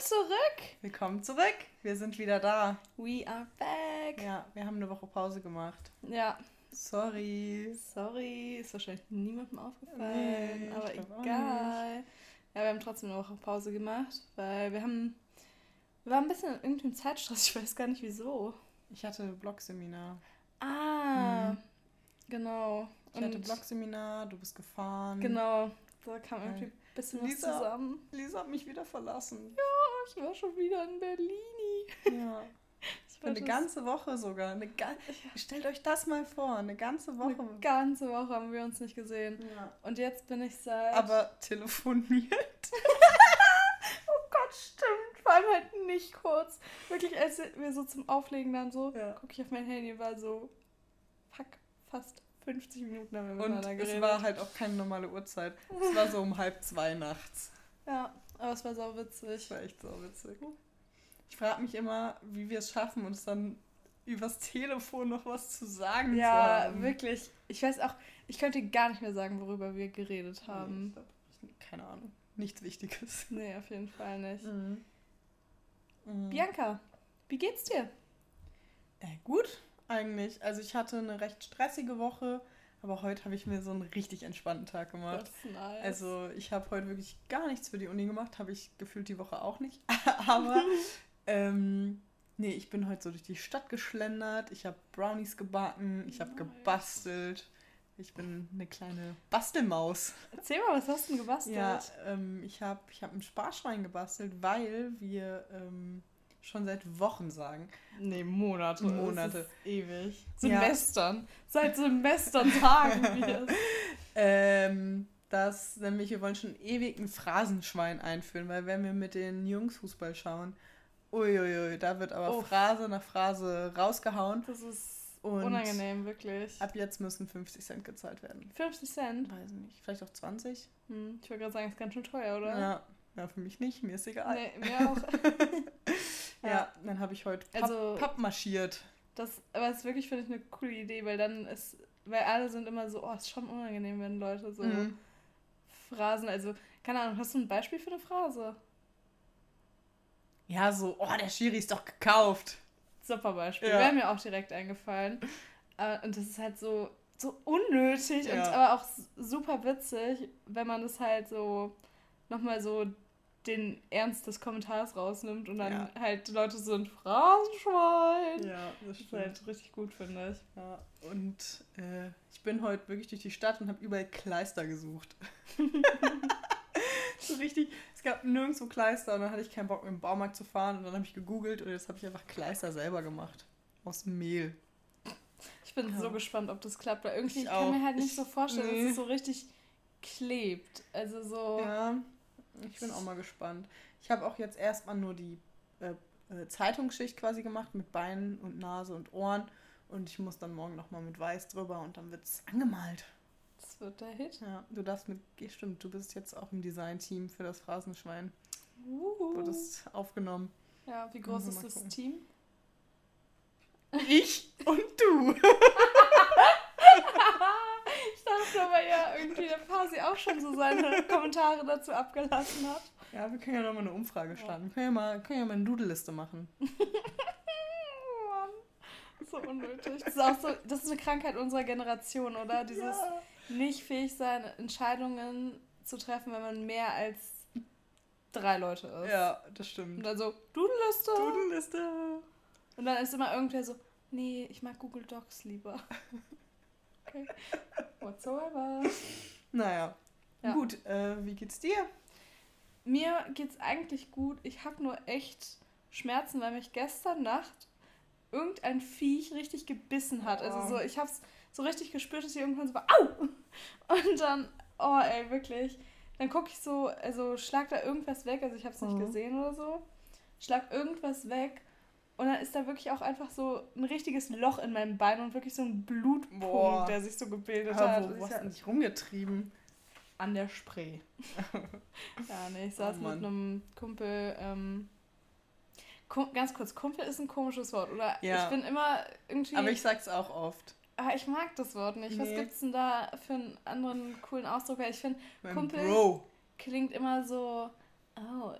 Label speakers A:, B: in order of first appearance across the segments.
A: zurück.
B: Willkommen zurück. Wir sind wieder da.
A: We are back.
B: Ja, wir haben eine Woche Pause gemacht.
A: Ja.
B: Sorry.
A: Sorry, ist wahrscheinlich niemandem aufgefallen,
B: Nee,
A: aber egal. Ja, wir haben trotzdem eine Woche Pause gemacht, weil wir haben. Wir waren ein bisschen in irgendeinem Zeitstress, ich weiß gar nicht wieso.
B: Ich hatte Blogseminar.
A: Ah,
B: Mhm.
A: genau.
B: Ich hatte
A: Und-
B: Blogseminar, du bist gefahren.
A: Genau, da kam irgendwie ein bisschen was
B: Lisa.
A: zusammen.
B: Lisa hat mich wieder verlassen.
A: Ich war schon wieder in Berlin.
B: Ja.
A: Ich
B: Für eine ganze Woche sogar. Eine ga Stellt euch das mal vor, eine ganze Woche.
A: Eine ganze Woche haben wir uns nicht gesehen.
B: Ja.
A: Und jetzt bin ich seit.
B: Aber telefoniert.
A: oh Gott, stimmt. Vor allem halt nicht kurz. Wirklich, als wir so zum Auflegen dann so,
B: Ja.
A: gucke ich auf mein Handy, war so, fuck, fast 50 Minuten haben wir
B: Und
A: miteinander geredet.
B: es war halt auch keine normale Uhrzeit. Es war so um halb zwei nachts.
A: Ja, aber es war sau witzig.
B: Das war echt so witzig. Ich frage mich immer, wie wir es schaffen, uns dann übers Telefon noch was zu sagen zu
A: Ja,
B: haben.
A: wirklich. Ich weiß auch, ich könnte gar nicht mehr sagen, worüber wir geredet
B: Nee,
A: haben.
B: ich glaub, keine Ahnung. Nichts Wichtiges.
A: Nee, auf jeden Fall nicht.
B: Mhm. Mhm.
A: Bianca, wie geht's dir?
B: Äh, gut, eigentlich. Also ich hatte eine recht stressige Woche, aber heute habe ich mir so einen richtig entspannten Tag gemacht.
A: Das ist nice.
B: Also ich habe heute wirklich gar nichts für die Uni gemacht, habe ich gefühlt die Woche auch nicht. Aber ähm, nee, ich bin heute so durch die Stadt geschlendert, ich habe Brownies gebacken, ich habe
A: Nice.
B: gebastelt. Ich bin eine kleine Bastelmaus.
A: Erzähl mal, was hast du denn gebastelt?
B: Ja, ähm, ich habe ich hab ein Sparschwein gebastelt, weil wir ähm, schon seit Wochen sagen,
A: Nee, Monate.
B: Monate.
A: Ewig.
B: Ja.
A: Semestern. Seit Semestern sagen wir es.
B: ähm, dass nämlich wir wollen schon ewig ein Phrasenschwein einführen, weil wenn wir mit den Jungs Fußball schauen, uiuiui, da wird aber
A: Uff.
B: Phrase nach Phrase rausgehauen.
A: Das ist
B: Und
A: unangenehm, wirklich.
B: Ab jetzt müssen 50 Cent gezahlt werden.
A: 50 Cent?
B: Weiß nicht, vielleicht auch 20?
A: Hm, ich wollte gerade sagen, ist ganz schön teuer, oder?
B: Ja. ja, für mich nicht, mir ist egal.
A: Nee, mir auch.
B: Ja,
A: Ja.
B: dann habe ich heute Papp,
A: Also-
B: Papp marschiert.
A: Das, aber es ist wirklich, finde ich, eine coole Idee, weil dann ist, weil alle sind immer so, oh, ist schon unangenehm, wenn Leute so
B: Mhm.
A: Phrasen, also, keine Ahnung, hast du ein Beispiel für eine Phrase?
B: Ja, so, oh, der Schiri ist doch gekauft.
A: Super Beispiel.
B: Ja.
A: Wäre mir auch direkt eingefallen. Äh, Und das ist halt so, so unnötig und
B: Ja.
A: aber auch super witzig, wenn man das halt so nochmal so den Ernst des Kommentars rausnimmt und dann
B: Ja.
A: halt Leute so ein Phrasenschwein.
B: Ja, das
A: Das ist halt richtig gut, finde ich.
B: Ja, und äh, ich bin heute wirklich durch die Stadt und habe überall Kleister gesucht. so richtig, es gab nirgendwo Kleister und dann hatte ich keinen Bock, mit dem Baumarkt zu fahren und dann habe ich gegoogelt und jetzt habe ich einfach Kleister selber gemacht. Aus Mehl.
A: Ich bin
B: Ja.
A: so gespannt, ob das klappt, weil irgendwie
B: Ich
A: ich kann mir
B: auch.
A: halt nicht
B: Ich-
A: so vorstellen,
B: nee.
A: dass es so richtig klebt. Also so.
B: Ja, ich bin auch mal gespannt. Ich habe auch jetzt erstmal nur die äh, äh, Zeitungsschicht quasi gemacht mit Beinen und Nase und Ohren und ich muss dann morgen nochmal mit Weiß drüber und dann wird es angemalt.
A: Das wird der Hit.
B: Ja, du darfst mit, stimmt, du bist jetzt auch im Design-Team für das Phrasenschwein.
A: Uhu.
B: Wurdest aufgenommen.
A: Ja, wie groß ist das. Team?
B: Ich und du.
A: Aber ja, irgendwie der Pasi auch schon so seine Kommentare dazu abgelassen hat.
B: Ja, wir können ja nochmal eine Umfrage starten. Wir können ja mal, können ja mal eine Doodle-Liste machen.
A: Mann. So unnötig. Das ist auch so, das ist eine Krankheit unserer Generation, oder? Dieses
B: Ja.
A: nicht fähig sein, Entscheidungen zu treffen, wenn man mehr als drei Leute ist.
B: ja, das
A: Und
B: stimmt.
A: dann so, Doodle-Liste.
B: Doodle-Liste.
A: Und dann ist immer irgendwer so, nee, ich mag Google Docs lieber. Okay. Whatsoever.
B: Naja.
A: Ja.
B: Gut, äh, wie geht's dir?
A: Mir geht's eigentlich gut. Ich habe nur echt Schmerzen, weil mich gestern Nacht irgendein Viech richtig gebissen hat. Also
B: Oh.
A: so, ich hab's so richtig gespürt, dass ich irgendwann so war, au! Und dann, oh ey, wirklich. Dann gucke ich so, also schlag da irgendwas weg, also ich hab's nicht
B: Mhm.
A: gesehen oder so. Schlag irgendwas weg und dann ist da wirklich auch einfach so ein richtiges Loch in meinem Bein und wirklich so ein Blutpunkt,
B: Boah.
A: der sich so gebildet
B: Aber
A: hat.
B: wo, wo hast
A: ja
B: du dich rumgetrieben?
A: an der Spree. ja, nee, ich saß
B: Oh
A: mit einem Kumpel. Ähm, Kum ganz kurz, Kumpel ist ein komisches Wort, oder?
B: Ja.
A: Ich bin immer irgendwie.
B: Aber ich sag's auch oft.
A: Ah, ich mag das Wort nicht. Was
B: Nee.
A: gibt's denn da für einen anderen coolen Ausdruck? Weil ich finde, Kumpel-
B: Bro.
A: klingt immer so. Oh,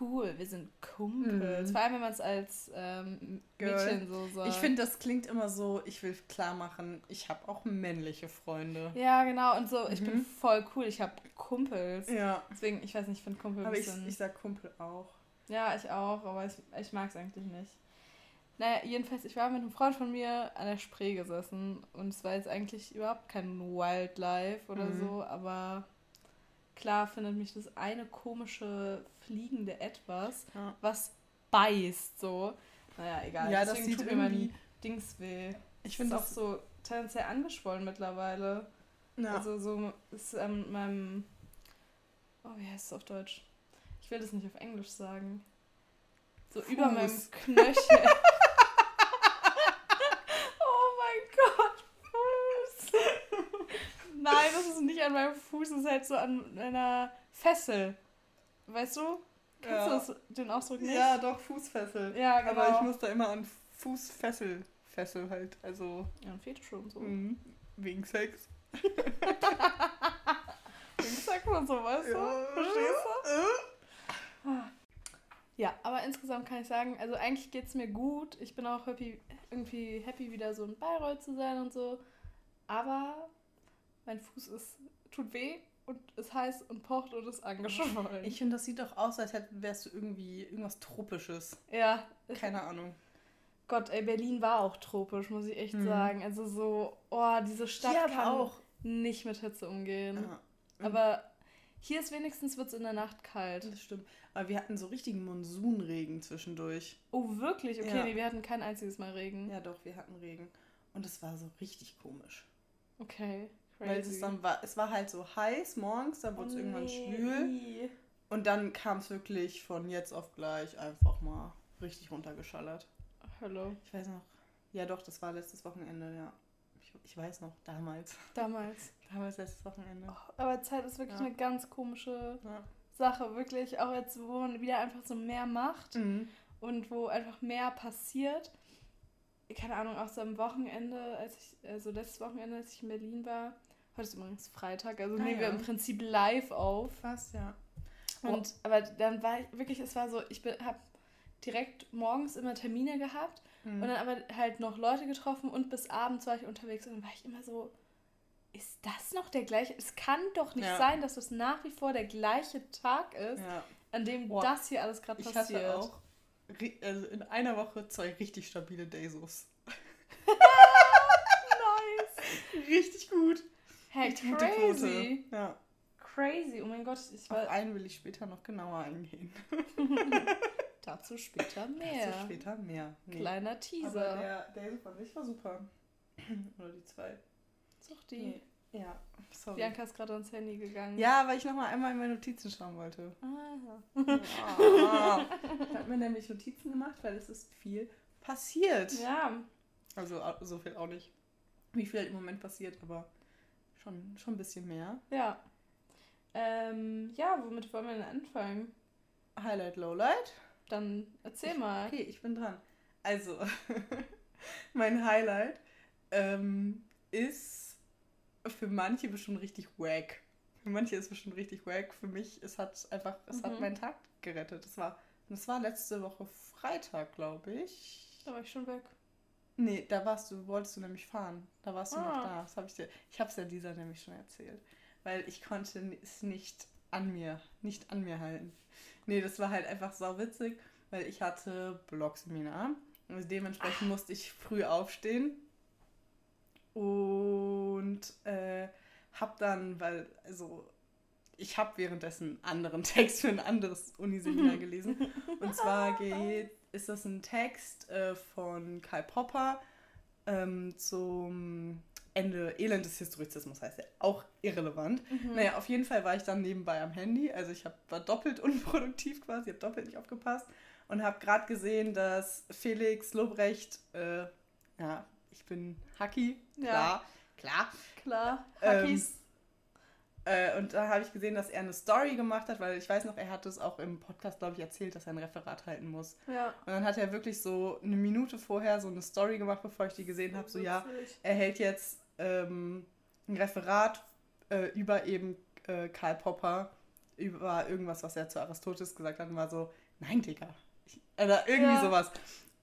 A: cool, wir sind Kumpels.
B: Mhm.
A: Vor allem, wenn man es als ähm. Mädchen so sagt.
B: Ich finde, das klingt immer so, ich will klar machen, ich habe auch männliche Freunde.
A: Ja, genau. Und so, ich bin
B: Mhm.
A: voll cool. Ich habe Kumpels.
B: Ja.
A: Deswegen, ich weiß nicht, ich finde Kumpel
B: Aber ich, ich sag Kumpel auch.
A: Ja, ich auch, aber ich, ich mag es eigentlich nicht. Naja, jedenfalls, ich war mit einem Freund von mir an der Spree gesessen und es war jetzt eigentlich überhaupt kein Wildlife oder
B: Mhm.
A: so, aber klar findet mich das eine komische fliegende Etwas,
B: Ja.
A: was beißt so. Naja, egal.
B: Ja, das
A: Deswegen
B: sieht
A: tut mir mein Dings weh.
B: Ich
A: finde auch
B: das
A: so tendenziell angeschwollen mittlerweile.
B: Ja.
A: Also so ist an meinem. Oh, wie heißt es auf Deutsch? Ich will das nicht auf Englisch sagen. So über
B: Fuß.
A: meinem Knöchel. oh mein Gott, Fuß. Nein, das ist nicht an meinem Fuß, ist halt so an einer Fessel. Weißt du? Kennst
B: Ja.
A: du den Ausdruck nicht?
B: ja, doch, Fußfessel.
A: Ja, genau.
B: Aber ich muss da immer an Fußfessel, Fessel halt, also
A: Ja, ein Fetisch und so.
B: mh, wegen Sex.
A: Wie sagt man so, weißt du? Verstehst du? Ja, aber insgesamt kann ich sagen, also eigentlich geht es mir gut. Ich bin auch happy, irgendwie happy, wieder so in Bayreuth zu sein und so. Aber mein Fuß ist, tut weh und ist heiß und pocht und ist angeschwollen.
B: Ich finde, das sieht doch aus, als wärst du irgendwie irgendwas Tropisches.
A: ja,
B: Keine Ahnung.
A: Gott, ey, Berlin war auch tropisch, muss ich echt
B: Mhm.
A: sagen. Also so, oh, diese Stadt kann
B: auch.
A: nicht mit Hitze umgehen.
B: Ja,
A: Aber hier ist wenigstens, wird es in der Nacht kalt.
B: das stimmt. Aber wir hatten so richtigen Monsunregen zwischendurch.
A: Oh, wirklich? Okay,
B: Ja.
A: nee, wir hatten kein einziges Mal Regen.
B: Ja, doch, wir hatten Regen. Und es war so richtig komisch.
A: Okay,
B: Weil es dann war, es war halt so heiß morgens, dann wurde es
A: Oh
B: irgendwann
A: nee.
B: schwül. Und dann kam es wirklich von jetzt auf gleich einfach mal richtig runtergeschallert.
A: Hallo.
B: Ich weiß noch. Ja, doch, das war letztes Wochenende, ja. Ich, ich weiß noch, damals.
A: Damals.
B: Damals letztes Wochenende.
A: Oh, aber Zeit ist wirklich
B: Ja.
A: eine ganz komische
B: Ja.
A: Sache. Wirklich, auch jetzt, wo man wieder einfach so mehr macht
B: Mhm.
A: und wo einfach mehr passiert. Keine Ahnung, auch so am Wochenende, als ich, also letztes Wochenende, als ich in Berlin war, heute ist übrigens Freitag, also
B: Ah,
A: nehmen wir
B: ja.
A: im Prinzip live auf.
B: Fast, ja.
A: Und aber dann war ich wirklich, es war so, ich habe direkt morgens immer Termine gehabt
B: Mhm.
A: und dann aber halt noch Leute getroffen und bis abends war ich unterwegs und dann war ich immer so, ist das noch der gleiche? Es kann doch nicht
B: Ja.
A: sein, dass das nach wie vor der gleiche Tag ist,
B: ja.
A: an dem
B: Boah,
A: das hier alles gerade
B: Ich
A: passiert.
B: hatte auch also in einer Woche zwei richtig stabile Daysos.
A: Nice.
B: Richtig gut.
A: Hey, crazy.
B: Ja.
A: Crazy. Oh mein Gott, ich
B: Auf
A: war
B: einen will ich später noch genauer eingehen.
A: dazu später
B: Dazu
A: mehr.
B: später mehr. Nee.
A: Kleiner
B: Aber
A: Teaser.
B: der Daisy von sich war super. Oder die zwei.
A: Such die.
B: Nee. Ja, sorry.
A: Bianca ist gerade ans Handy gegangen.
B: Ja, weil ich nochmal einmal in meine Notizen schauen wollte.
A: Ah.
B: Ah. ich habe mir nämlich Notizen gemacht, weil es ist viel passiert.
A: Ja.
B: Also so viel auch nicht. Wie viel halt im Moment passiert, aber schon, schon ein bisschen mehr.
A: Ja. Ähm, ja, womit wollen wir denn anfangen?
B: Highlight, Lowlight.
A: Dann erzähl mal.
B: Okay, ich bin dran. Also, mein Highlight ähm, ist für manche bestimmt richtig wack. Für manche ist es bestimmt richtig wack. Für mich, es hat einfach, es hat
A: Mhm.
B: meinen Tag gerettet. Das war, das war letzte Woche Freitag, glaube ich.
A: Da war ich schon weg.
B: Nee, da warst du, wolltest du nämlich fahren. Da warst du noch
A: Ah.
B: da. Das habe ich dir. Ich habe es ja dieser nämlich schon erzählt. Weil ich konnte es nicht an mir, nicht an mir halten. Nee, das war halt einfach sau witzig, weil ich hatte Blogseminar. Und dementsprechend musste ich früh aufstehen. Und äh, hab dann, weil, also, ich habe währenddessen einen anderen Text für ein anderes Uniseminar gelesen. Und zwar geht, ist das ein Text äh, von Karl Popper ähm, zum Ende Elend des Historizismus, heißt er. Auch irrelevant.
A: Mhm.
B: Naja, auf jeden Fall war ich dann nebenbei am Handy. Also ich hab, war doppelt unproduktiv quasi, habe doppelt nicht aufgepasst. Und habe gerade gesehen, dass Felix Lobrecht, äh, ja, ich bin Haki, klar, klar.
A: Klar.
B: Ähm,
A: Hackies.
B: Äh, und da habe ich gesehen, dass er eine Story gemacht hat, weil ich weiß noch, er hat es auch im Podcast, glaube ich, erzählt, dass er ein Referat halten muss.
A: ja.
B: Und dann hat er wirklich so eine Minute vorher so eine Story gemacht, bevor ich die gesehen habe, so ja, er hält jetzt ähm, ein Referat äh, über eben äh, Karl Popper über irgendwas, was er zu Aristoteles gesagt hat und war so, nein, Digga. Ich, oder irgendwie ja. sowas.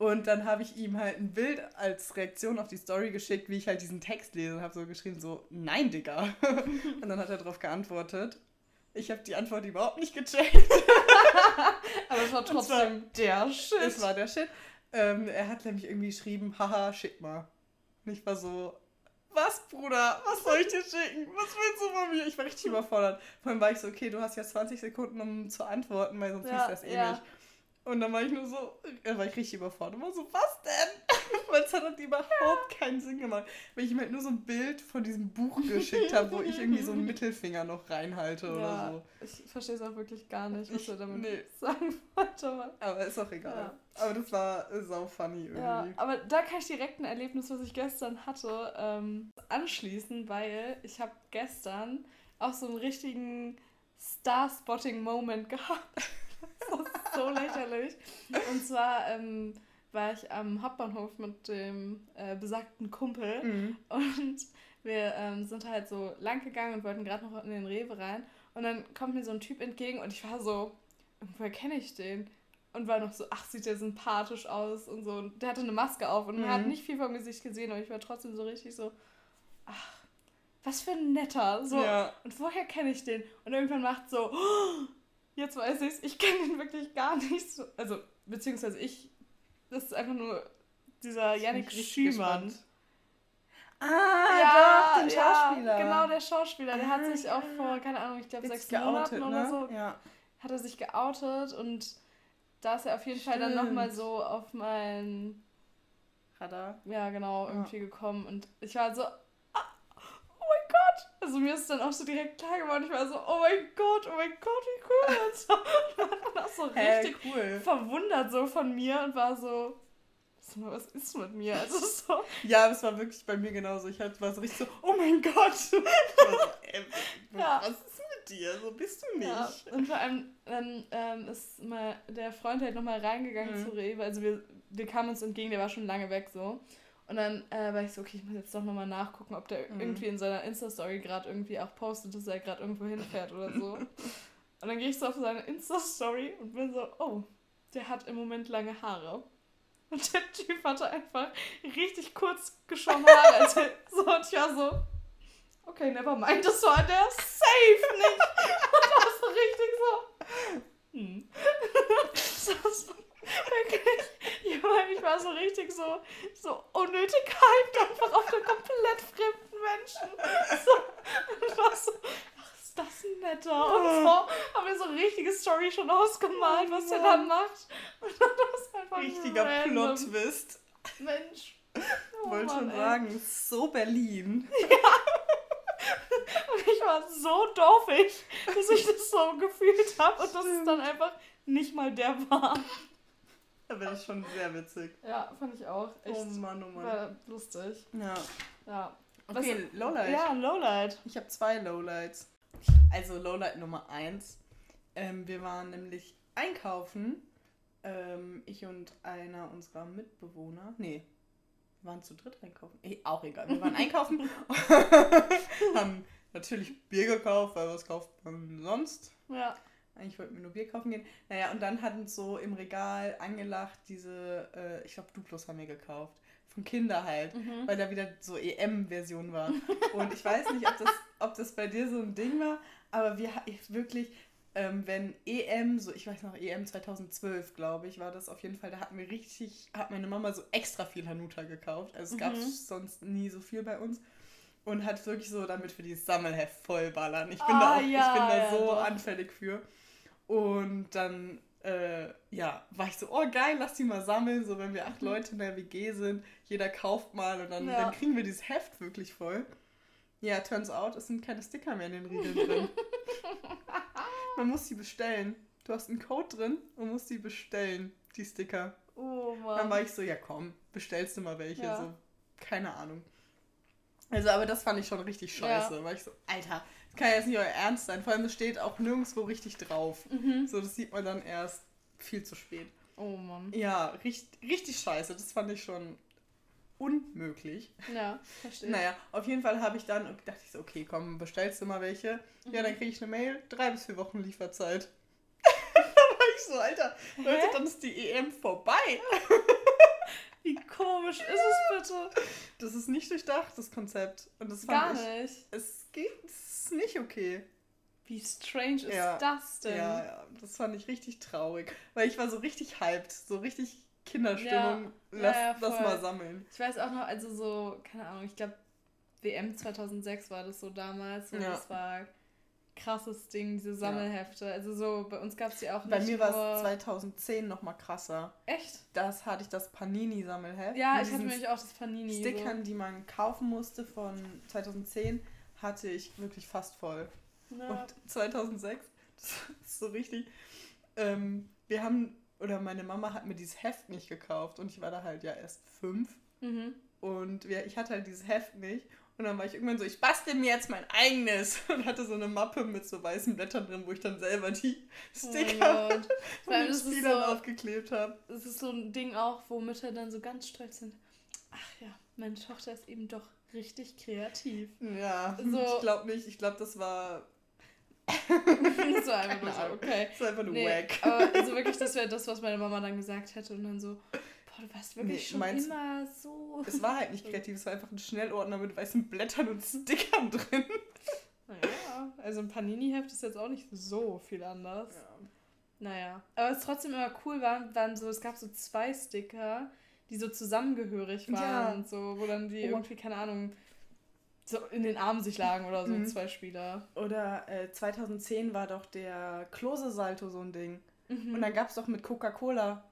B: Und dann habe ich ihm halt ein Bild als Reaktion auf die Story geschickt, wie ich halt diesen Text lese und habe so geschrieben, so, nein, Digga. und dann hat er darauf geantwortet. Ich habe die Antwort überhaupt nicht gecheckt.
A: Aber es war trotzdem der Shit.
B: Es war der Shit. Ähm, er hat nämlich irgendwie geschrieben, haha, schick mal. Und ich war so, was, Bruder? Was soll ich dir schicken? Was willst du von mir? Ich war richtig überfordert. Vor allem war ich so, okay, du hast ja 20 Sekunden, um zu antworten, weil sonst ja, liest das eh ja. nicht. Und dann war ich nur so, da war ich richtig überfordert. Und war so, was denn? Weil es hat halt überhaupt keinen Sinn gemacht. Weil ich ihm halt nur so ein Bild von diesem Buch geschickt habe, wo ich irgendwie so einen Mittelfinger noch reinhalte ja, oder so.
A: Ich verstehe es auch wirklich gar nicht, was ich, er damit nee. sagen wollte.
B: Aber ist auch egal. Ja. Aber das war sau funny irgendwie. Ja,
A: aber da kann ich direkt ein Erlebnis, was ich gestern hatte, ähm, anschließen, weil ich habe gestern auch so einen richtigen Star-Spotting-Moment gehabt. das ist so lächerlich. Und zwar ähm, war ich am Hauptbahnhof mit dem äh, besagten Kumpel mhm. und wir ähm, sind halt so lang gegangen und wollten gerade noch in den Rewe rein. Und dann kommt mir so ein Typ entgegen und ich war so, woher kenne ich den? Und war noch so, ach, sieht der sympathisch aus und so. Und der hatte eine Maske auf und man hat mhm. nicht viel vom Gesicht gesehen, aber ich war trotzdem so richtig so, ach, was für ein netter. So, ja. Und woher kenne ich den? Und irgendwann macht so, oh, Jetzt weiß ich's. Ich kenne ihn wirklich gar nicht so. Also, beziehungsweise ich. Das ist einfach nur dieser Yannick Schümann. Ah, ja, doch, den Schauspieler. Ja, genau, der Schauspieler. Der ah, hat sich auch vor, keine Ahnung, ich glaube sechs geoutet, Monaten ne? oder so, ja. hat er sich geoutet und da ist er auf jeden Stimmt. Fall dann nochmal so auf mein Radar. Ja, genau, irgendwie ja. gekommen. Und ich war so! Also mir ist dann auch so direkt klar geworden, ich war so, oh mein Gott, oh mein Gott, wie cool. Und so, und dann auch so richtig hey, cool. verwundert so von mir und war so, was ist mit mir? Also so.
B: Ja, es war wirklich bei mir genauso. Ich war so richtig so, oh mein Gott. so, äh, ja. Was ist mit dir? So bist du nicht. Ja.
A: Und vor allem dann ähm, ist mal der Freund halt nochmal reingegangen mhm. zu Rewe. Also wir, wir kamen uns entgegen, der war schon lange weg so. Und dann äh, war ich so, okay, ich muss jetzt doch nochmal nachgucken, ob der mhm. irgendwie in seiner Insta-Story gerade irgendwie auch postet, dass er gerade irgendwo hinfährt oder so. und dann gehe ich so auf seine Insta-Story und bin so, oh, der hat im Moment lange Haare. Und der Typ hatte einfach richtig kurz geschorene Haare. Also, so, und ich war so, okay, never mind, das war der safe nicht. Und das war so richtig so, hm. das war wirklich ich war so richtig so, so unnötig hyped einfach auf den komplett fremden Menschen. So, und war so, ach, ist das ein netter? Und so, haben wir so eine richtige Story schon ausgemalt, was der da macht. Und dann war es einfach Richtiger Plot-Twist. Mensch.
B: Oh Wollte schon sagen, so Berlin.
A: Ja. Und ich war so doofig, dass ich das so gefühlt habe und dass es dann einfach nicht mal der war.
B: Aber das ist schon sehr witzig.
A: Ja, fand ich auch. Echt oh Mann, oh Mann. War lustig.
B: Ja.
A: Ja.
B: Okay, Was, Lowlight.
A: Ja, Lowlight.
B: Ich habe zwei Lowlights. Also Lowlight Nummer eins. Ähm, wir waren nämlich einkaufen. Ähm, ich und einer unserer Mitbewohner. Nee, wir waren zu dritt einkaufen. Eh, auch egal. Wir waren einkaufen. haben natürlich Bier gekauft, weil was kauft man sonst?
A: Ja.
B: Eigentlich wollten wir nur Bier kaufen gehen. Naja, und dann hatten so im Regal angelacht diese, äh, ich glaube, Duplos haben wir gekauft. Von Kinder halt, mhm. weil da wieder so EM-Version war. Und ich weiß nicht, ob das, ob das bei dir so ein Ding war, aber wir ich wirklich, ähm, wenn EM, so ich weiß noch, EM 2012, glaube ich, war das auf jeden Fall, da hatten wir richtig, hat meine Mama so extra viel Hanuta gekauft. Also es gab mhm. sonst nie so viel bei uns und hat wirklich so damit für dieses Sammelheft vollballern. Ich bin ah, da auch, ja, ich bin da ja, so doch. anfällig für. Und dann, äh, ja, war ich so, oh geil, lass die mal sammeln. So, wenn wir acht mhm. Leute in der WG sind, jeder kauft mal und dann, ja. dann kriegen wir dieses Heft wirklich voll. Ja, turns out, es sind keine Sticker mehr in den Riegeln drin. Man muss die bestellen. Du hast einen Code drin und musst die bestellen, die Sticker.
A: Oh Mann.
B: Dann war ich so, ja komm, bestellst du mal welche. Ja. So, keine Ahnung. Also, aber das fand ich schon richtig scheiße. Ja. Weil ich so, Alter, kann ja jetzt nicht euer Ernst sein. Vor allem, es steht auch nirgendwo richtig drauf. Mhm. So, das sieht man dann erst viel zu spät.
A: Oh Mann.
B: Ja, richtig, richtig scheiße. Das fand ich schon unmöglich.
A: Ja, verstehe.
B: Naja, auf jeden Fall habe ich dann, dachte ich so, okay, komm, bestellst du mal welche? Ja,
A: Mhm.
B: dann kriege ich eine Mail, drei bis vier Wochen Lieferzeit. da war ich so, Alter, Leute, dann ist die EM vorbei.
A: Wie komisch ist es bitte?
B: Das ist nicht durchdacht, das Konzept. Und das
A: Gar
B: fand ich,
A: nicht.
B: es geht, es ist nicht okay.
A: Wie strange ist
B: Ja.
A: das denn?
B: Ja, ja, das fand ich richtig traurig. Weil ich war so richtig hyped, so richtig Kinderstimmung.
A: Ja.
B: Lass
A: Ja,
B: das mal sammeln.
A: Ich weiß auch noch, also so, keine Ahnung, ich glaube, WM 2006 war das so damals. Und das war krasses Ding, diese Sammelhefte. Also so, bei uns gab es die auch
B: Bei
A: nicht
B: mir war es 2010 noch mal krasser.
A: Echt?
B: Das hatte ich das Panini-Sammelheft.
A: Ja, ich hatte nämlich auch das Panini.
B: Stickern, die man kaufen musste von 2010, hatte ich wirklich fast voll.
A: Ja.
B: Und 2006, das ist so richtig. Ähm, wir haben, oder meine Mama hat mir dieses Heft nicht gekauft und ich war da halt ja erst fünf.
A: Mhm.
B: Und wir, ich hatte halt dieses Heft nicht. Und dann war ich irgendwann so, ich bastel mir jetzt mein eigenes. Und hatte so eine Mappe mit so weißen Blättern drin, wo ich dann selber die
A: Oh
B: Sticker.
A: Vor
B: von den Spielern
A: so-
B: aufgeklebt habe.
A: Es ist so ein Ding auch, wo Mütter dann so ganz stolz sind. Ach ja, meine Tochter ist eben doch richtig kreativ.
B: Ja,
A: So-
B: ich glaube nicht. Ich glaube, das war,
A: das war einfach nur so, okay.
B: das war einfach nur
A: Nee,
B: wack.
A: aber also wirklich, das wäre das, was meine Mama dann gesagt hätte. Und dann so, boah, du warst wirklich
B: Nee,
A: schon
B: meinst-
A: immer so.
B: Es war halt nicht kreativ, es war einfach ein Schnellordner mit weißen Blättern und Stickern drin.
A: Naja, also ein Panini-Heft ist jetzt auch nicht so viel anders. Naja, aber was trotzdem immer cool war, waren so, es gab so zwei Sticker, die so zusammengehörig waren
B: Ja.
A: und so, wo dann die
B: Oh.
A: irgendwie, keine Ahnung, so in den Armen sich lagen oder so,
B: Mhm.
A: zwei Spieler.
B: Oder äh, 2010 war doch der Klose-Salto so ein Ding.
A: Mhm.
B: Und dann gab es doch mit Coca-Cola.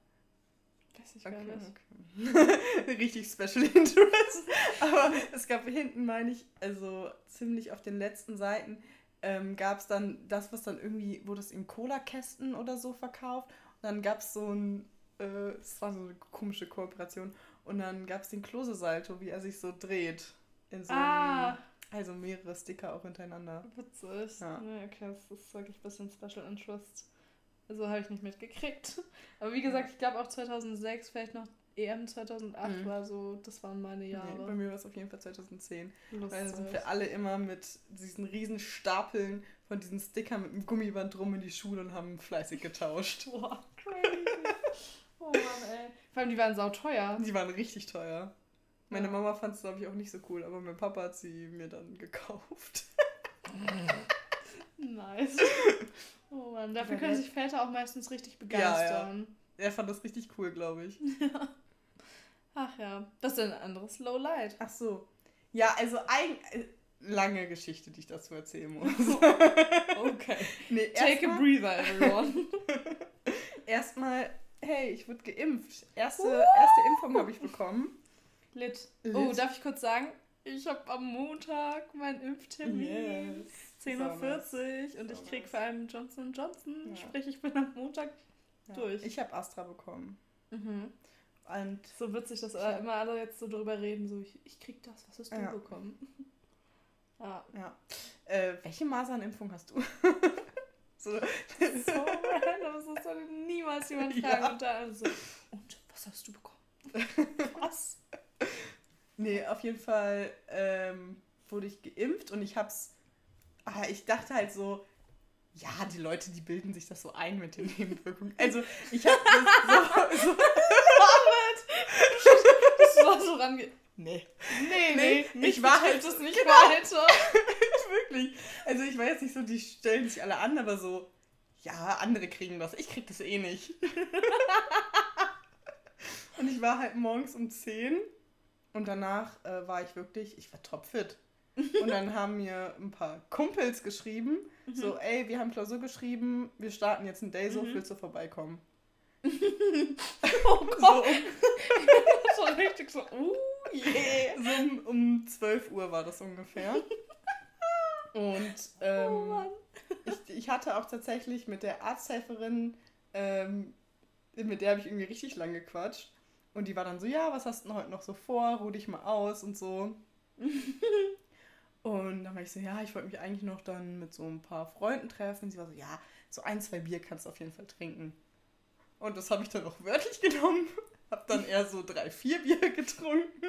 A: Weiß ich gar nicht.
B: okay. Richtig Special Interest. Aber es gab hinten, meine ich, also ziemlich auf den letzten Seiten, ähm, gab es dann das, was dann irgendwie, wurde es in Cola-Kästen oder so verkauft. Und dann gab es so ein, äh, es war so eine komische Kooperation. Und dann gab es den Klose-Salto, wie er sich so dreht. In so
A: Ah.
B: einem, also mehrere Sticker auch hintereinander.
A: Witzig.
B: Ja.
A: Nee, okay, das ist wirklich ein bisschen Special Interest. Also habe ich nicht mitgekriegt. Aber wie gesagt, ich glaube auch 2006, vielleicht noch EM 2008
B: Mhm.
A: war so, das waren meine
B: Nee, bei
A: Jahre.
B: mir war es auf jeden Fall 2010. Weil dann sind
A: Lustig.
B: wir alle immer mit diesen riesen Stapeln von diesen Stickern mit dem Gummiband rum in die Schule und haben fleißig getauscht.
A: Boah, crazy. Oh Mann, ey. Vor allem, die waren sauteuer.
B: Die waren richtig teuer. Meine
A: Ja.
B: Mama fand es, glaube ich, auch nicht so cool, aber mein Papa hat sie mir dann gekauft.
A: Nice. Oh Mann, dafür
B: Ja,
A: können sich Väter auch meistens richtig
B: ja.
A: begeistern.
B: Er fand das richtig cool, glaube ich.
A: Ach ja, das ist ein anderes Lowlight.
B: Ach so. Ja, also ein, äh, lange Geschichte, die ich dazu erzählen muss.
A: Okay.
B: nee,
A: Take a
B: erstmal-
A: breather, everyone.
B: Erstmal, hey, ich wurde geimpft. Erste, erste Impfung habe ich bekommen.
A: Lit.
B: Lit.
A: Oh, darf ich kurz sagen? Ich habe am Montag meinen Impftermin. 10.40 Uhr und ich krieg vor allem Johnson Johnson.
B: Ja.
A: Sprich, ich bin am Montag
B: Ja.
A: durch.
B: Ich habe Astra bekommen.
A: Mhm.
B: Und
A: So witzig, dass äh, immer alle jetzt so drüber reden, so ich, ich krieg das, was hast du
B: Ja.
A: bekommen? Ja,
B: ja. Äh, welche Masernimpfung hast du? so,
A: so random, das soll niemals jemand fragen.
B: Ja.
A: Und da alle so, und was hast du bekommen? Was?
B: nee, auf jeden Fall ähm, wurde ich geimpft und ich hab's. Ah, ich dachte halt so, ja, die Leute, die bilden sich das so ein mit den Nebenwirkungen. Also, ich hab das so, so
A: Das war so range...
B: Nee,
A: Nee,
B: Nee,
A: nee,
B: ich war halt-
A: das nicht
B: genau.
A: weiter.
B: Wirklich. Also, ich jetzt nicht so, die stellen sich alle an, aber so, ja, andere kriegen das. Ich krieg das eh nicht. und ich war halt morgens um 10 und danach äh, war ich wirklich, ich war topfit. Und dann haben mir ein paar Kumpels geschrieben, so, ey, wir haben Klausur geschrieben, wir starten jetzt ein Day so,
A: Mhm.
B: willst du vorbeikommen?
A: Oh
B: So,
A: Gott, so richtig so, uh, yeah.
B: so um, um 12 Uhr war das ungefähr. Und ähm,
A: Oh
B: ich, ich hatte auch tatsächlich mit der Arzthelferin, ähm, mit der habe ich irgendwie richtig lang gequatscht. Und die war dann so, ja, was hast du denn heute noch so vor? Ruh dich mal aus und so. und dann war ich so, ja, ich wollte mich eigentlich noch dann mit so ein paar Freunden treffen. Sie war so, ja, so ein, zwei Bier kannst du auf jeden Fall trinken. Und das habe ich dann auch wörtlich genommen. Hab dann eher so drei, vier Bier getrunken.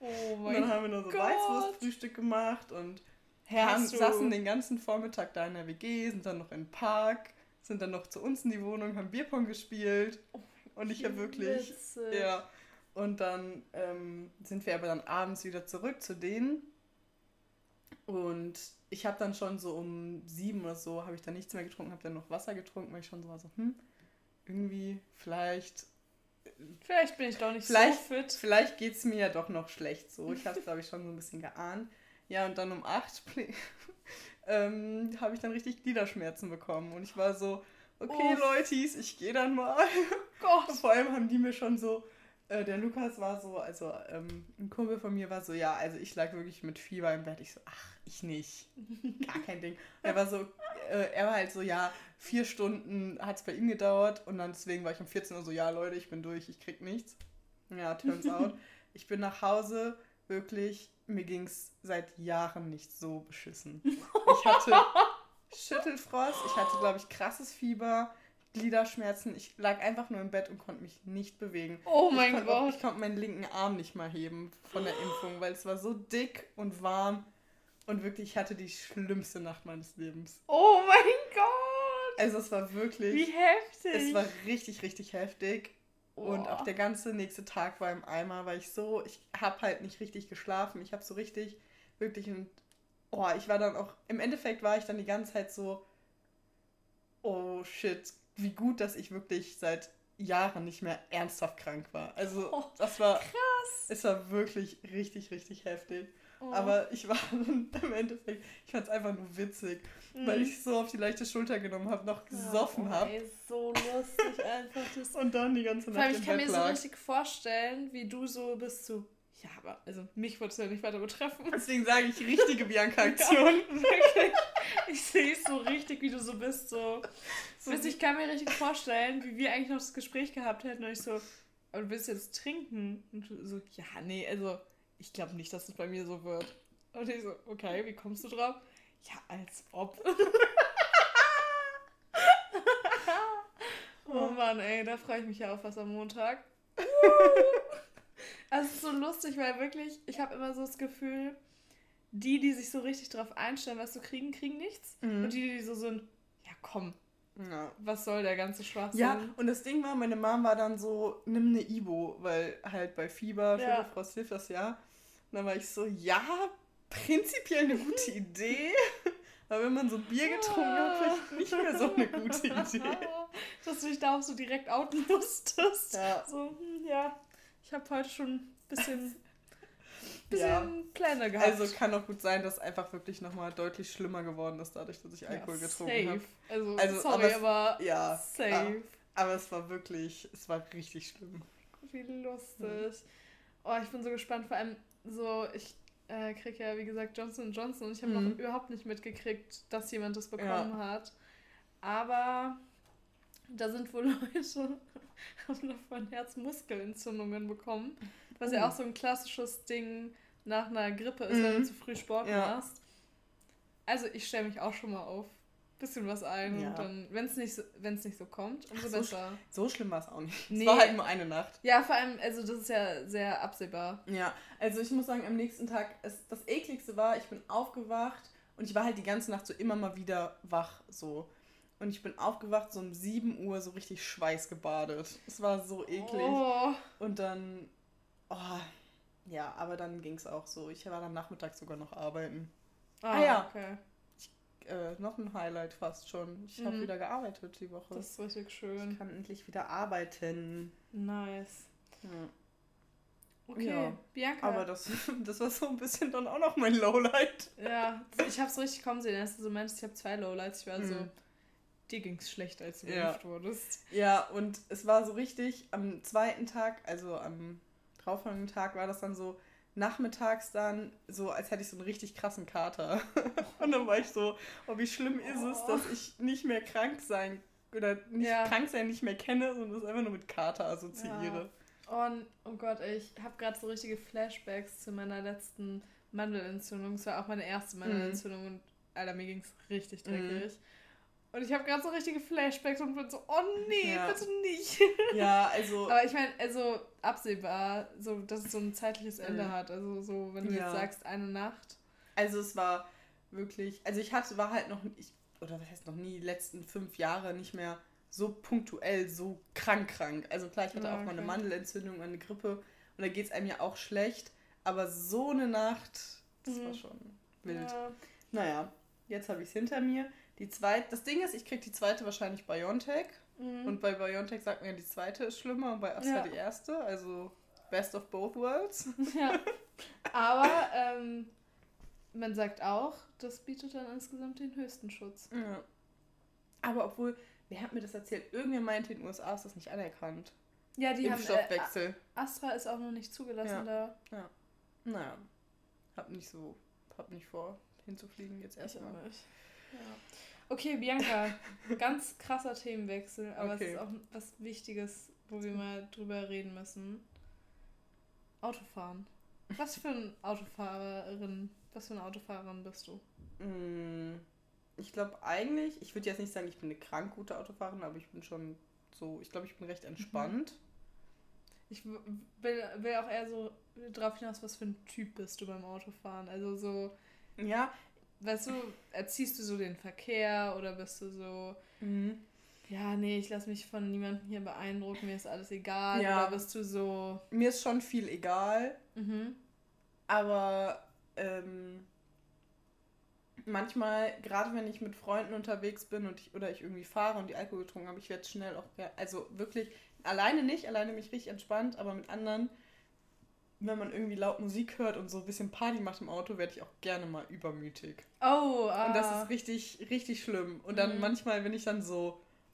B: Oh mein und dann haben wir nur so Weißwurstfrühstück gemacht und haben, saßen den ganzen Vormittag da in der WG, sind dann noch den Park, sind dann noch zu uns in die Wohnung, haben Bierpong gespielt. Oh, und ich habe wirklich. Witzig. Ja. Und dann ähm, sind wir aber dann abends wieder zurück zu denen. Und ich habe dann schon so um sieben oder so, habe ich dann nichts mehr getrunken, habe dann noch Wasser getrunken, weil ich schon so war so, hm, irgendwie, vielleicht.
A: Vielleicht bin ich doch nicht
B: vielleicht, so fit. Vielleicht geht es mir ja doch noch schlecht so. Ich habe es, glaube ich, schon so ein bisschen geahnt. Ja, und dann um acht ähm, habe ich dann richtig Gliederschmerzen bekommen. Und ich war so, okay, oh. Leutis, ich gehe dann mal. Gott. Vor allem haben die mir schon so, äh, der Lukas war so, also ähm, ein Kumpel von mir war so, ja, also ich lag wirklich mit Fieber im Bett. Ich so, ach, ich nicht. Gar kein Ding. Er war so, äh, er war halt so, ja, vier Stunden hat es bei ihm gedauert und dann deswegen war ich um 14 Uhr so, ja, Leute, ich bin durch, ich krieg nichts. Ja, turns out. ich bin nach Hause, wirklich, mir ging es seit Jahren nicht so beschissen. Ich hatte Schüttelfrost, ich hatte, glaube ich, krasses Fieber. Gliederschmerzen. Ich lag einfach nur im Bett und konnte mich nicht bewegen. Oh mein ich Gott. Auch, ich konnte meinen linken Arm nicht mal heben von der Impfung, weil es war so dick und warm. Und wirklich, ich hatte die schlimmste Nacht meines Lebens.
A: Oh mein Gott!
B: Also es war wirklich...
A: Wie heftig!
B: Es war richtig, richtig heftig. Oh. Und auch der ganze nächste Tag war im Eimer, weil ich so... Ich habe halt nicht richtig geschlafen. Ich habe so richtig, wirklich... Ein, oh, ich war dann auch... Im Endeffekt war ich dann die ganze Zeit so... Oh shit, wie gut, dass ich wirklich seit Jahren nicht mehr ernsthaft krank war. Also oh, das war krass. Es war wirklich richtig, richtig heftig. Oh. Aber ich war im Endeffekt, ich fand es einfach nur witzig, mhm. weil ich so auf die leichte Schulter genommen habe, noch gesoffen ja, oh, habe.
A: so lustig einfach. Das
B: Und dann die ganze
A: Nacht Ich kann mir lag. so richtig vorstellen, wie du so bist so, ja, aber also mich wolltest du ja nicht weiter betreffen.
B: Deswegen sage ich richtige Bianca-Aktion.
A: Ich sehe es so richtig, wie du so bist. So. so. Ich kann mir richtig vorstellen, wie wir eigentlich noch das Gespräch gehabt hätten. Und ich so, aber du willst jetzt trinken? Und du so, ja, nee, also ich glaube nicht, dass es bei mir so wird. Und ich so, okay, wie kommst du drauf? Ja, als ob. oh Mann, ey, da freue ich mich ja auf was am Montag. Also es ist so lustig, weil wirklich, ich habe immer so das Gefühl, die, die sich so richtig drauf einstellen, was zu kriegen, kriegen nichts. Mhm. Und die, die so sind, ja komm, ja. was soll der ganze Schwachsinn?
B: Ja, und das Ding war, meine Mom war dann so, nimm eine Ibo, weil halt bei Fieber, ja. Frost hilft das ja. Und dann war ich so, ja, prinzipiell eine gute Idee. Aber wenn man so Bier getrunken hat, vielleicht nicht mehr so eine gute Idee.
A: Dass du dich da auch so direkt outen musstest. Ja. So, hm, ja, ich habe heute schon ein bisschen, bisschen ja. kleiner gehabt.
B: Also kann auch gut sein, dass einfach wirklich nochmal deutlich schlimmer geworden ist, dadurch, dass ich Alkohol ja, getrunken habe.
A: Also, also, sorry, aber, aber ja, safe.
B: Aber es war wirklich, es war richtig schlimm.
A: Wie lustig. Oh, ich bin so gespannt. Vor allem so, ich äh, kriege ja, wie gesagt, Johnson Johnson und ich habe mhm. noch überhaupt nicht mitgekriegt, dass jemand das bekommen ja. hat. Aber da sind wohl Leute, haben davon Herzmuskelentzündungen bekommen. Was oh. ja auch so ein klassisches Ding nach einer Grippe ist, mhm. wenn du mhm. zu früh Sport ja. machst. Also ich stelle mich auch schon mal auf. Bisschen was ein ja. und dann, wenn es nicht, so, nicht so kommt, umso
B: so
A: besser.
B: Sch so schlimm war es auch nicht. Nee. Es war halt nur eine Nacht.
A: Ja, vor allem, also das ist ja sehr absehbar.
B: Ja, also ich muss sagen, am nächsten Tag, es, das ekligste war, ich bin aufgewacht und ich war halt die ganze Nacht so immer mal wieder wach, so. Und ich bin aufgewacht, so um 7 Uhr, so richtig schweißgebadet. Es war so eklig. Oh. Und dann, oh, ja, aber dann ging es auch so. Ich war dann nachmittags sogar noch arbeiten. Ah, ah ja. Okay. Äh, noch ein Highlight fast schon. Ich mhm. habe wieder gearbeitet die Woche.
A: Das ist richtig schön.
B: Ich kann endlich wieder arbeiten.
A: Nice.
B: Ja. Okay, ja, Bianca. Aber das, das war so ein bisschen dann auch noch mein Lowlight.
A: Ja, ich habe es richtig kommen sehen. Erst so Mensch, ich habe zwei Lowlights. Ich war mhm. so dir ging es schlecht, als du ja. wurdest.
B: Ja, und es war so richtig, am zweiten Tag, also am darauffolgenden Tag, war das dann so nachmittags dann so, als hätte ich so einen richtig krassen Kater. und dann war ich so, oh, wie schlimm ist es, dass ich nicht mehr krank sein oder nicht ja. krank sein nicht mehr kenne, sondern das einfach nur mit Kater assoziiere.
A: Ja. Und, oh Gott, ich habe gerade so richtige Flashbacks zu meiner letzten Mandelentzündung. Es war auch meine erste. Mandelentzündung mhm. und Alter, mir ging es richtig dreckig. Mhm. Und ich habe gerade so richtige Flashbacks und bin so, oh nee, ja. bitte nicht.
B: Ja, also.
A: Aber ich meine, also absehbar, so, dass es so ein zeitliches Ende mhm. hat. Also so, wenn du ja. jetzt sagst, eine Nacht.
B: Also es war wirklich, also ich hatte, war halt noch, ich, oder was heißt noch nie, die letzten fünf Jahre nicht mehr so punktuell, so krank krank. Also klar, ich hatte ja, auch mal eine Mandelentzündung, eine Grippe und da geht es einem ja auch schlecht. Aber so eine Nacht, das mhm. war schon wild. Ja. Naja, jetzt habe ich es hinter mir. Die zweite, das Ding ist, ich kriege die zweite wahrscheinlich Biontech. Mhm. Und bei Biontech sagt man ja, die zweite ist schlimmer und bei Astra ja. die erste. Also best of both worlds.
A: Ja. Aber ähm, man sagt auch, das bietet dann insgesamt den höchsten Schutz.
B: Ja. Aber obwohl, wer hat mir das erzählt? Irgendwer meinte, in den USA ist das nicht anerkannt. Ja, die
A: Impfstoffwechsel. haben. Äh, Astra ist auch noch nicht zugelassen
B: ja. da. Ja. Naja. Hab nicht so, hab nicht vor, hinzufliegen jetzt erstmal.
A: Ja. Okay, Bianca, ganz krasser Themenwechsel, aber okay. es ist auch was Wichtiges, wo wir mal drüber reden müssen. Autofahren. Was für eine Autofahrerin, was für eine Autofahrerin bist du?
B: Mm, ich glaube eigentlich, ich würde jetzt nicht sagen, ich bin eine krank gute Autofahrerin, aber ich bin schon so, ich glaube, ich bin recht mhm. entspannt.
A: Ich will, will auch eher so drauf hinaus, was für ein Typ bist du beim Autofahren. Also so. Ja. Weißt du, erziehst du so den Verkehr oder bist du so. Mhm. Ja, nee, ich lasse mich von niemandem hier beeindrucken, mir ist alles egal. Ja. Oder bist du so.
B: Mir ist schon viel egal. Mhm. Aber ähm, manchmal, gerade wenn ich mit Freunden unterwegs bin und ich, oder ich irgendwie fahre und die Alkohol getrunken habe, ich werde schnell auch, also wirklich, alleine nicht, alleine mich richtig entspannt, aber mit anderen, wenn man irgendwie laut Musik hört und so ein bisschen Party macht im Auto, werde ich auch gerne mal übermütig. Oh, ah. Und das ist richtig, richtig schlimm. Und dann mhm. manchmal bin ich dann so.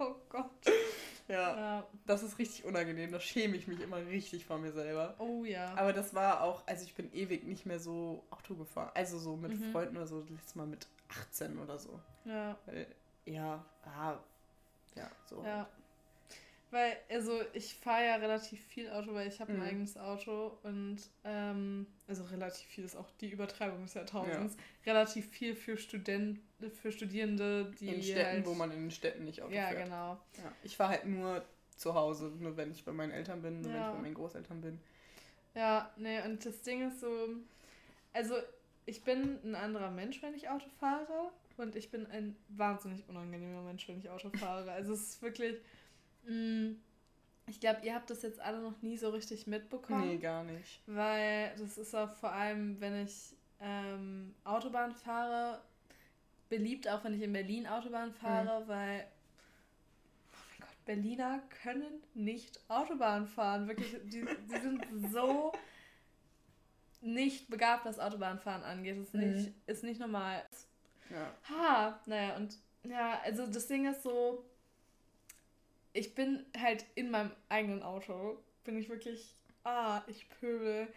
B: oh Gott. Ja, ja, das ist richtig unangenehm. Da schäme ich mich immer richtig vor mir selber. Oh ja. Aber das war auch, also ich bin ewig nicht mehr so Auto gefahren. Also so mit mhm. Freunden oder so, letztes Mal mit 18 oder so. Ja. Weil, ja, ah, ja, so. Ja.
A: Weil, also ich fahre ja relativ viel Auto, weil ich habe mhm. ein eigenes Auto und ähm, also relativ viel ist auch die Übertreibung des Jahrtausends. Ja. Relativ viel für Studenten, für Studierende,
B: die. In Städten, halt, wo man in den Städten nicht Auto ja, fährt. Genau. Ja, Ich fahre halt nur zu Hause, nur wenn ich bei meinen Eltern bin, nur ja. wenn ich bei meinen Großeltern bin.
A: Ja, nee, und das Ding ist so, also ich bin ein anderer Mensch, wenn ich Auto fahre. Und ich bin ein wahnsinnig unangenehmer Mensch, wenn ich Auto fahre. Also es ist wirklich ich glaube, ihr habt das jetzt alle noch nie so richtig mitbekommen.
B: Nee, gar nicht.
A: Weil das ist auch vor allem, wenn ich ähm, Autobahn fahre, beliebt, auch wenn ich in Berlin Autobahn fahre, mhm. weil oh mein Gott, Berliner können nicht Autobahn fahren. Wirklich, die, die sind so nicht begabt, was Autobahnfahren angeht. Das ist, mhm. nicht, ist nicht normal. Ja. Ha, naja, und ja, also das Ding ist so, ich bin halt in meinem eigenen Auto, bin ich wirklich, ah, ich pöbel,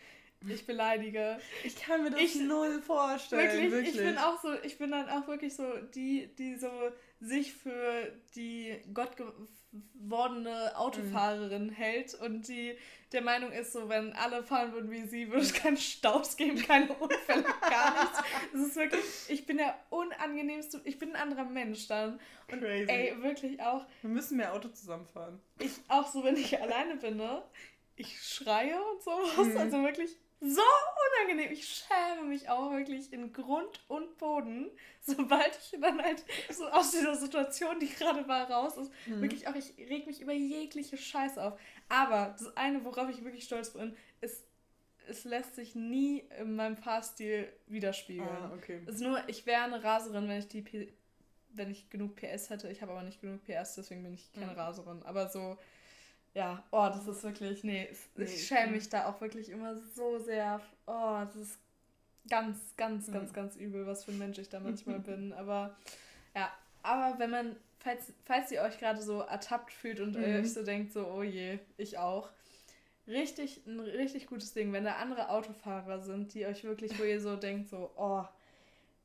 A: ich beleidige. Ich kann mir das ich, null vorstellen. Wirklich, wirklich, ich bin auch so, ich bin dann auch wirklich so die, die so sich für die gottgewordene Autofahrerin mhm. hält und die der Meinung ist, so wenn alle fahren würden wie sie, würde es keinen Staus geben, keine Unfälle, gar nichts. Das ist wirklich, ich bin der unangenehmste, ich bin ein anderer Mensch dann. Und Crazy. ey, wirklich auch.
B: Wir müssen mehr Auto zusammenfahren.
A: Ich auch so, wenn ich alleine bin, ne? Ich schreie und sowas. Mhm. Also wirklich so unangenehm. Ich schäme mich auch wirklich in Grund und Boden, sobald ich dann halt so aus dieser Situation, die gerade war, raus ist. Mhm. Wirklich auch, ich reg mich über jegliche Scheiße auf. Aber das eine, worauf ich wirklich stolz bin, ist, es lässt sich nie in meinem Fahrstil widerspiegeln. Ah, okay. Es ist nur, ich wäre eine Raserin, wenn ich die P wenn ich genug PS hätte. Ich habe aber nicht genug PS, deswegen bin ich keine mhm. Raserin. Aber so ja, oh, das ist wirklich, nee, nee ich schäme mich da auch wirklich immer so sehr. Oh, das ist ganz, ganz, mhm. ganz, ganz übel, was für ein Mensch ich da manchmal bin. Aber ja, aber wenn man, falls, falls ihr euch gerade so ertappt fühlt und mhm. euch so denkt, so, oh je, ich auch. Richtig, ein richtig gutes Ding, wenn da andere Autofahrer sind, die euch wirklich, wo ihr so denkt, so, oh,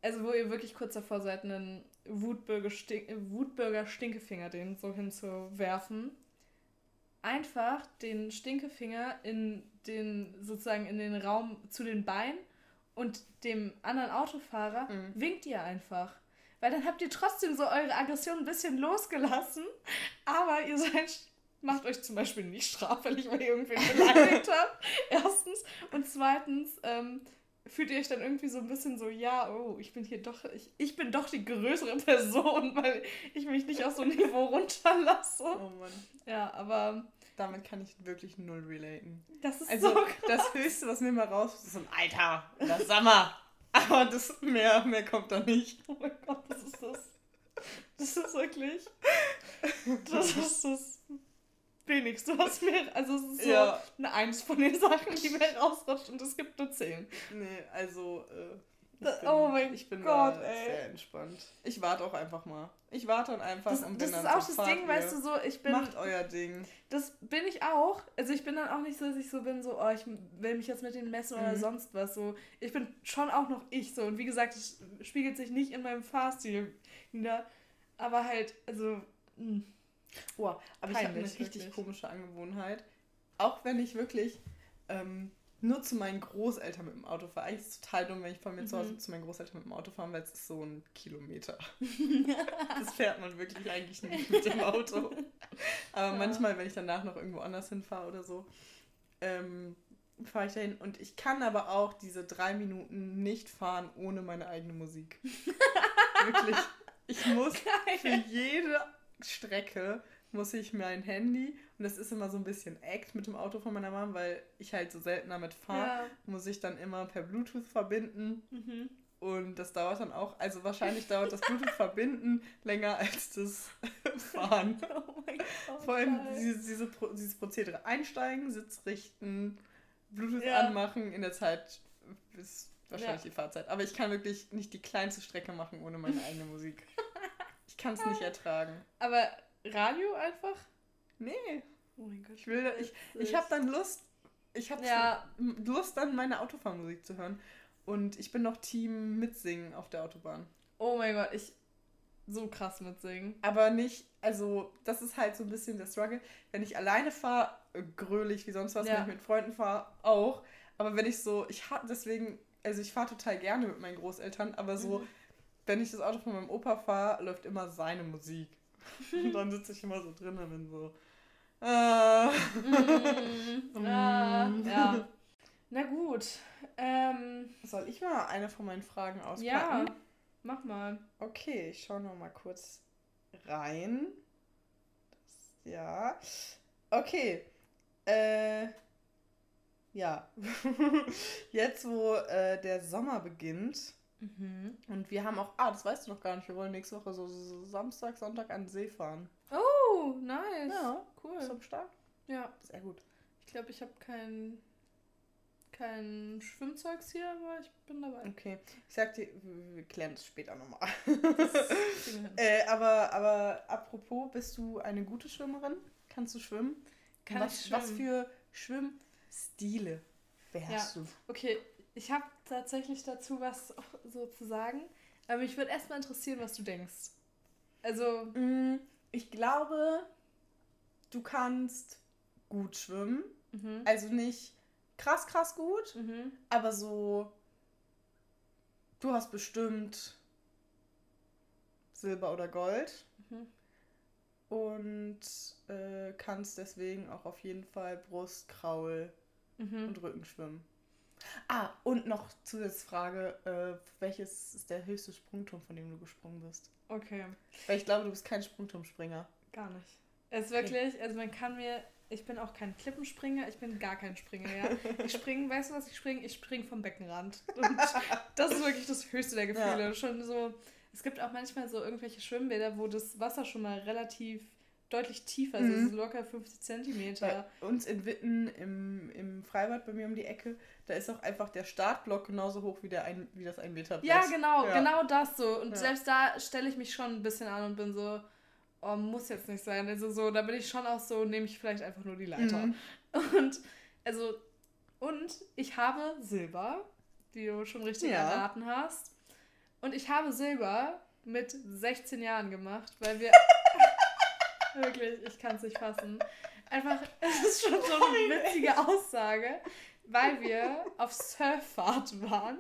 A: also wo ihr wirklich kurz davor seid, einen Wutbürger-Stinkefinger den so hinzuwerfen einfach den Stinkefinger in den, sozusagen in den Raum zu den Beinen und dem anderen Autofahrer, mhm. winkt ihr einfach. Weil dann habt ihr trotzdem so eure Aggression ein bisschen losgelassen, aber ihr seid macht euch zum Beispiel nicht straffällig, weil ihr irgendwen beleidigt habt. Erstens. Und zweitens, ähm, fühlt ihr euch dann irgendwie so ein bisschen so, ja, oh, ich bin hier doch, ich, ich bin doch die größere Person, weil ich mich nicht auf so ein Niveau runterlasse. Oh Mann. Ja, aber.
B: Damit kann ich wirklich null relaten. Das ist also, so krass. Das Höchste, was mir mal raus ist so ein Alter oder Sommer. Aber das mehr, mehr kommt da nicht.
A: Oh mein Gott, das ist das. Das ist wirklich. Das ist das wenigste, was mir. Also, es ist so ja. eine Eins von den Sachen, die mir rausrutscht und es gibt nur zehn.
B: Nee, also. Äh, bin, oh mein ich bin Gott, ey. sehr entspannt. Ich warte auch einfach mal. Ich warte dann einfach das, und bin Das ist auch das Ding, weißt du,
A: so, ich bin. Macht euer Ding. Das bin ich auch. Also, ich bin dann auch nicht so, dass ich so bin, so, oh, ich will mich jetzt mit denen messen mhm. oder sonst was. So, ich bin schon auch noch ich so. Und wie gesagt, es spiegelt sich nicht in meinem Fahrstil wieder. Aber halt, also. Mh.
B: Boah, aber Peinlich, ich habe eine richtig wirklich. komische Angewohnheit. Auch wenn ich wirklich ähm, nur zu meinen Großeltern mit dem Auto fahre. Eigentlich ist es total dumm, wenn ich von mir mhm. zu Hause mhm. zu meinen Großeltern mit dem Auto fahre, weil es ist so ein Kilometer. das fährt man wirklich eigentlich nicht mit dem Auto. Aber ja. manchmal, wenn ich danach noch irgendwo anders hinfahre oder so, ähm, fahre ich dahin. Und ich kann aber auch diese drei Minuten nicht fahren ohne meine eigene Musik. wirklich. Ich muss Geil. für jede Strecke muss ich mein Handy, und das ist immer so ein bisschen Act mit dem Auto von meiner Mom, weil ich halt so selten damit fahre, ja. muss ich dann immer per Bluetooth verbinden. Mhm. Und das dauert dann auch, also wahrscheinlich dauert das Bluetooth-Verbinden länger als das Fahren. Oh mein Gott. Vor allem diese, diese, dieses Prozedere. Einsteigen, Sitz richten, Bluetooth ja. anmachen, in der Zeit ist wahrscheinlich ja. die Fahrzeit. Aber ich kann wirklich nicht die kleinste Strecke machen ohne meine eigene Musik. Ich kann es nicht ertragen.
A: Aber Radio einfach?
B: Nee. Oh mein Gott. Ich will, ich, ich habe dann Lust, ich habe ja. Lust dann meine Autofahrmusik zu hören. Und ich bin noch Team mitsingen auf der Autobahn.
A: Oh mein Gott, ich so krass mitsingen.
B: Aber nicht, also das ist halt so ein bisschen der Struggle. Wenn ich alleine fahre, grölig wie sonst was, ja. wenn ich mit Freunden fahre, auch. Aber wenn ich so, ich habe deswegen, also ich fahre total gerne mit meinen Großeltern, aber so, mhm wenn ich das Auto von meinem Opa fahre, läuft immer seine Musik. Und dann sitze ich immer so drin und bin so. Äh,
A: mm, ah, ja. Na gut. Ähm,
B: Soll ich mal eine von meinen Fragen auspacken?
A: Ja, mach mal.
B: Okay, ich schaue noch mal kurz rein. Das, ja. Okay. Äh, ja. Jetzt, wo äh, der Sommer beginnt, Mhm. Und wir haben auch, ah, das weißt du noch gar nicht, wir wollen nächste Woche so, Samstag, Sonntag an den See fahren.
A: Oh, nice.
B: Ja, cool. Am Start?
A: Ja. Sehr gut. Ich glaube, ich habe kein, kein Schwimmzeugs hier, aber ich bin dabei.
B: Okay. Ich sag dir, wir klären das später nochmal. äh, aber, aber apropos, bist du eine gute Schwimmerin? Kannst du schwimmen? Kann was, ich schwimmen? Was für Schwimmstile beherrschst ja. du?
A: Okay, ich habe tatsächlich dazu was so zu sagen. Aber mich würde erstmal interessieren, was du denkst. Also.
B: Mm, ich glaube, du kannst gut schwimmen. Mhm. Also nicht krass, krass gut, mhm. aber so. Du hast bestimmt Silber oder Gold. Mhm. Und äh, kannst deswegen auch auf jeden Fall Brust, Kraul mhm. und Rücken schwimmen. Ah, und noch Zusatzfrage, äh, welches ist der höchste Sprungturm, von dem du gesprungen bist? Okay. Weil ich glaube, du bist kein Sprungturmspringer.
A: Gar nicht. Es ist wirklich, also man kann mir, ich bin auch kein Klippenspringer, ich bin gar kein Springer, ja. Ich springe, weißt du was ich springe? Ich springe vom Beckenrand. Und das ist wirklich das höchste der Gefühle. Ja. Schon so, es gibt auch manchmal so irgendwelche Schwimmbäder, wo das Wasser schon mal relativ deutlich tiefer ist. Mhm. Es ist locker 50 Zentimeter.
B: Bei uns in Witten im, im Freibad bei mir um die Ecke, da ist auch einfach der Startblock genauso hoch wie, der ein, wie das 1 Meter
A: Brett. Ja, genau, ja. genau das so. Und ja. selbst da stelle ich mich schon ein bisschen an und bin so, oh, muss jetzt nicht sein. Also so, da bin ich schon auch so, nehme ich vielleicht einfach nur die Leiter. Mhm. Und also, und ich habe Silber, wie du schon richtig ja. erraten hast. Und ich habe Silber mit 16 Jahren gemacht, weil wir Wirklich, ich kann es nicht fassen. Einfach, es ist schon so eine witzige Aussage, weil wir auf Surffahrt waren.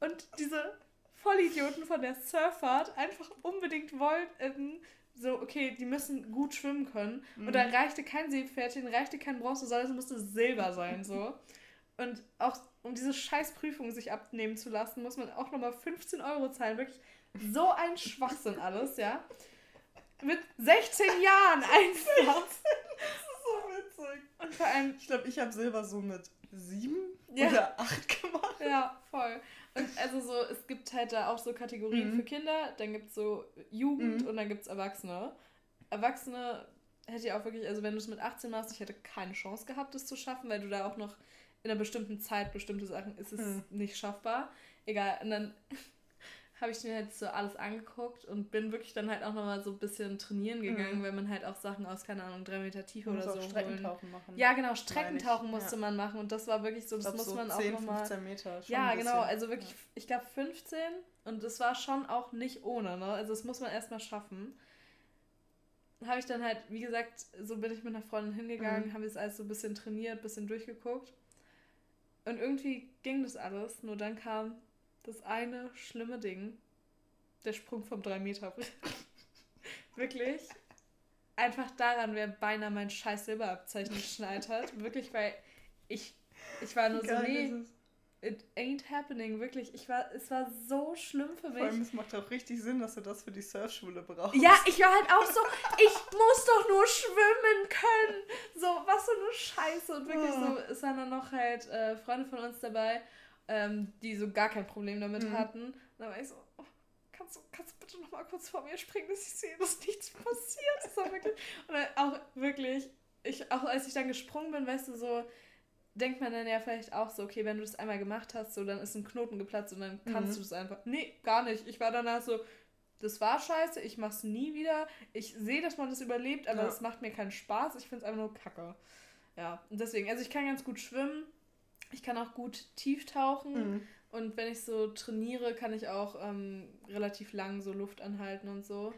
A: Und diese Vollidioten von der Surfahrt einfach unbedingt wollten, so, okay, die müssen gut schwimmen können. Mhm. Und da reichte kein Seepferdchen, reichte kein Bronze, sondern es musste Silber sein, so. Und auch um diese Scheißprüfung sich abnehmen zu lassen, muss man auch nochmal 15 Euro zahlen. Wirklich so ein Schwachsinn alles, ja. Mit 16 Jahren einfach. das ist
B: so witzig. Und vor allem. Ich glaube, ich habe Silber so mit sieben ja. oder acht gemacht.
A: Ja, voll. Und also so, es gibt halt da auch so Kategorien mhm. für Kinder, dann gibt es so Jugend mhm. und dann gibt es Erwachsene. Erwachsene hätte ich auch wirklich, also wenn du es mit 18 machst, ich hätte keine Chance gehabt, das zu schaffen, weil du da auch noch in einer bestimmten Zeit bestimmte Sachen ist es mhm. nicht schaffbar. Egal. Und dann habe ich mir halt so alles angeguckt und bin wirklich dann halt auch nochmal so ein bisschen trainieren gegangen, mhm. weil man halt auch Sachen aus, keine Ahnung, drei Meter Tiefe oder so. Streckentauchen machen. Ja, genau, Streckentauchen musste ja. man machen und das war wirklich so, das muss so man 10, auch nochmal. 15 Meter. ja, genau, also wirklich, ja. ich glaube 15 und das war schon auch nicht ohne, ne? Also das muss man erstmal schaffen. Habe ich dann halt, wie gesagt, so bin ich mit einer Freundin hingegangen, mhm. habe jetzt alles so ein bisschen trainiert, ein bisschen durchgeguckt. Und irgendwie ging das alles, nur dann kam das eine schlimme Ding, der Sprung vom 3 Meter. Wirklich. Einfach daran wäre beinahe mein scheiß Silberabzeichen geschneitert. Wirklich, weil ich, ich war nur Geil, so, nee, it ain't happening. Wirklich, ich war, es war so schlimm für mich.
B: Vor allem, es macht auch richtig Sinn, dass du das für die Surfschule brauchst.
A: Ja, ich war halt auch so, ich muss doch nur schwimmen können. So, was für eine Scheiße. Und wirklich oh. so, es waren dann noch halt äh, Freunde von uns dabei ähm, die so gar kein Problem damit mhm. hatten. Und dann war ich so, oh, kannst, du, kannst du bitte noch mal kurz vor mir springen, dass ich sehe, dass nichts passiert. Das war wirklich, und dann auch wirklich, ich, auch als ich dann gesprungen bin, weißt du, so, denkt man dann ja vielleicht auch so, okay, wenn du das einmal gemacht hast, so, dann ist ein Knoten geplatzt und dann kannst mhm. du das einfach. Nee, gar nicht. Ich war danach so, das war scheiße, ich mach's nie wieder. Ich sehe, dass man das überlebt, aber es ja. macht mir keinen Spaß. Ich find's einfach nur kacke. Ja, und deswegen, also ich kann ganz gut schwimmen. Ich kann auch gut tief tauchen. Mhm. Und wenn ich so trainiere, kann ich auch ähm, relativ lang so Luft anhalten und so.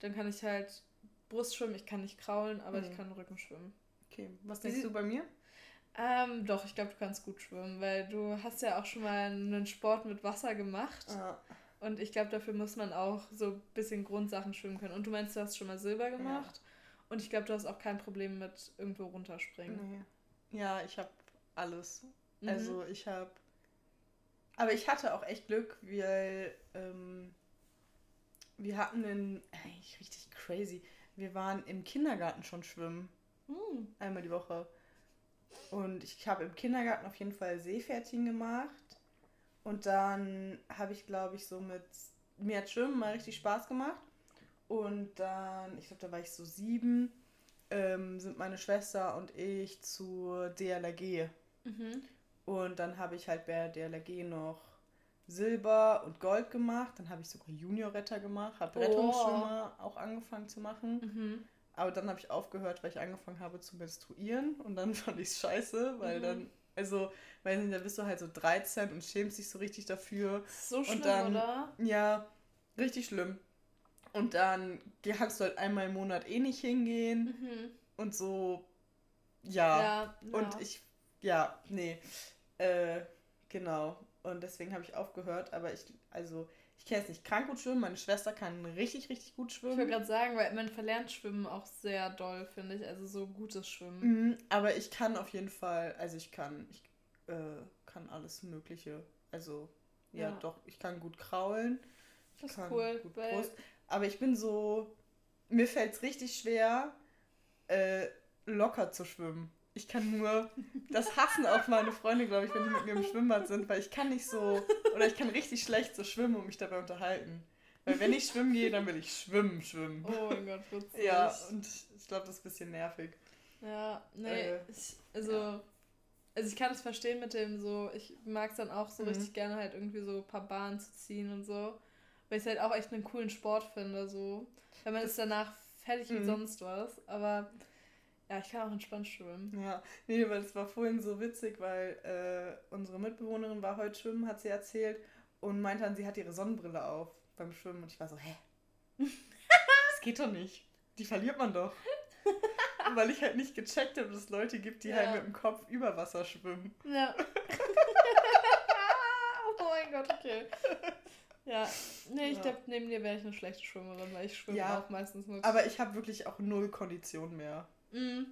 A: Dann kann ich halt Brust schwimmen. Ich kann nicht kraulen, aber mhm. ich kann Rücken schwimmen.
B: Okay, was denkst Sie du bei mir?
A: Ähm, doch, ich glaube, du kannst gut schwimmen, weil du hast ja auch schon mal einen Sport mit Wasser gemacht. Ah. Und ich glaube, dafür muss man auch so ein bisschen Grundsachen schwimmen können. Und du meinst, du hast schon mal Silber gemacht. Ja. Und ich glaube, du hast auch kein Problem mit irgendwo runterspringen.
B: Nee. Ja, ich habe alles. Mhm. Also ich habe. Aber ich hatte auch echt Glück, weil ähm, wir hatten einen. Eigentlich richtig crazy. Wir waren im Kindergarten schon schwimmen. Mhm. Einmal die Woche. Und ich habe im Kindergarten auf jeden Fall Seepferdchen gemacht. Und dann habe ich, glaube ich, so mit. Mir hat Schwimmen mal richtig Spaß gemacht. Und dann, ich glaube, da war ich so sieben, ähm, sind meine Schwester und ich zur DLRG. Mhm. Und dann habe ich halt bei der LG noch Silber und Gold gemacht. Dann habe ich sogar Junior-Retter gemacht, habe oh. Rettungsschwimmer auch angefangen zu machen. Mhm. Aber dann habe ich aufgehört, weil ich angefangen habe zu menstruieren. Und dann fand ich es scheiße, weil mhm. dann, also, weiß nicht, da bist du halt so 13 und schämst dich so richtig dafür. So schlimm, und dann, oder? Ja, richtig schlimm. Und dann kannst du halt einmal im Monat eh nicht hingehen. Mhm. Und so, ja. ja. Und ich, ja, nee. Äh, genau. Und deswegen habe ich aufgehört. Aber ich, also, ich kenne es nicht krank gut schwimmen. Meine Schwester kann richtig, richtig gut schwimmen.
A: Ich wollte gerade sagen, weil man verlernt Schwimmen auch sehr doll, finde ich. Also so gutes Schwimmen.
B: Mhm, aber ich kann auf jeden Fall, also ich kann, ich äh, kann alles Mögliche. Also, ja, ja, doch, ich kann gut kraulen. Ich das ist cool. Gut Brust. Aber ich bin so, mir fällt es richtig schwer, äh, locker zu schwimmen ich kann nur das hassen auch meine Freunde, glaube ich, wenn die mit mir im Schwimmbad sind, weil ich kann nicht so, oder ich kann richtig schlecht so schwimmen und mich dabei unterhalten. Weil wenn ich schwimmen gehe, dann will ich schwimmen, schwimmen. Oh mein Gott, witzig. Ja, und ich glaube, das ist ein bisschen nervig.
A: Ja, nee, äh, ich, also, ja. also ich kann es verstehen mit dem so, ich mag es dann auch so mhm. richtig gerne halt irgendwie so ein paar Bahnen zu ziehen und so, weil ich es halt auch echt einen coolen Sport finde, so. Weil man ist danach fertig mhm. wie sonst was, aber ja, ich kann auch entspannt schwimmen.
B: Ja, nee, weil es war vorhin so witzig, weil äh, unsere Mitbewohnerin war heute schwimmen, hat sie erzählt und meinte dann, sie hat ihre Sonnenbrille auf beim Schwimmen und ich war so, hä? das geht doch nicht. Die verliert man doch. weil ich halt nicht gecheckt habe, dass es Leute gibt, die ja. halt mit dem Kopf über Wasser schwimmen. Ja.
A: oh mein Gott, okay. Ja, nee, ich ja. glaube, neben dir wäre ich eine schlechte Schwimmerin, weil ich schwimme ja, auch
B: meistens nur. Aber ich habe wirklich auch null Kondition mehr.
A: Mhm.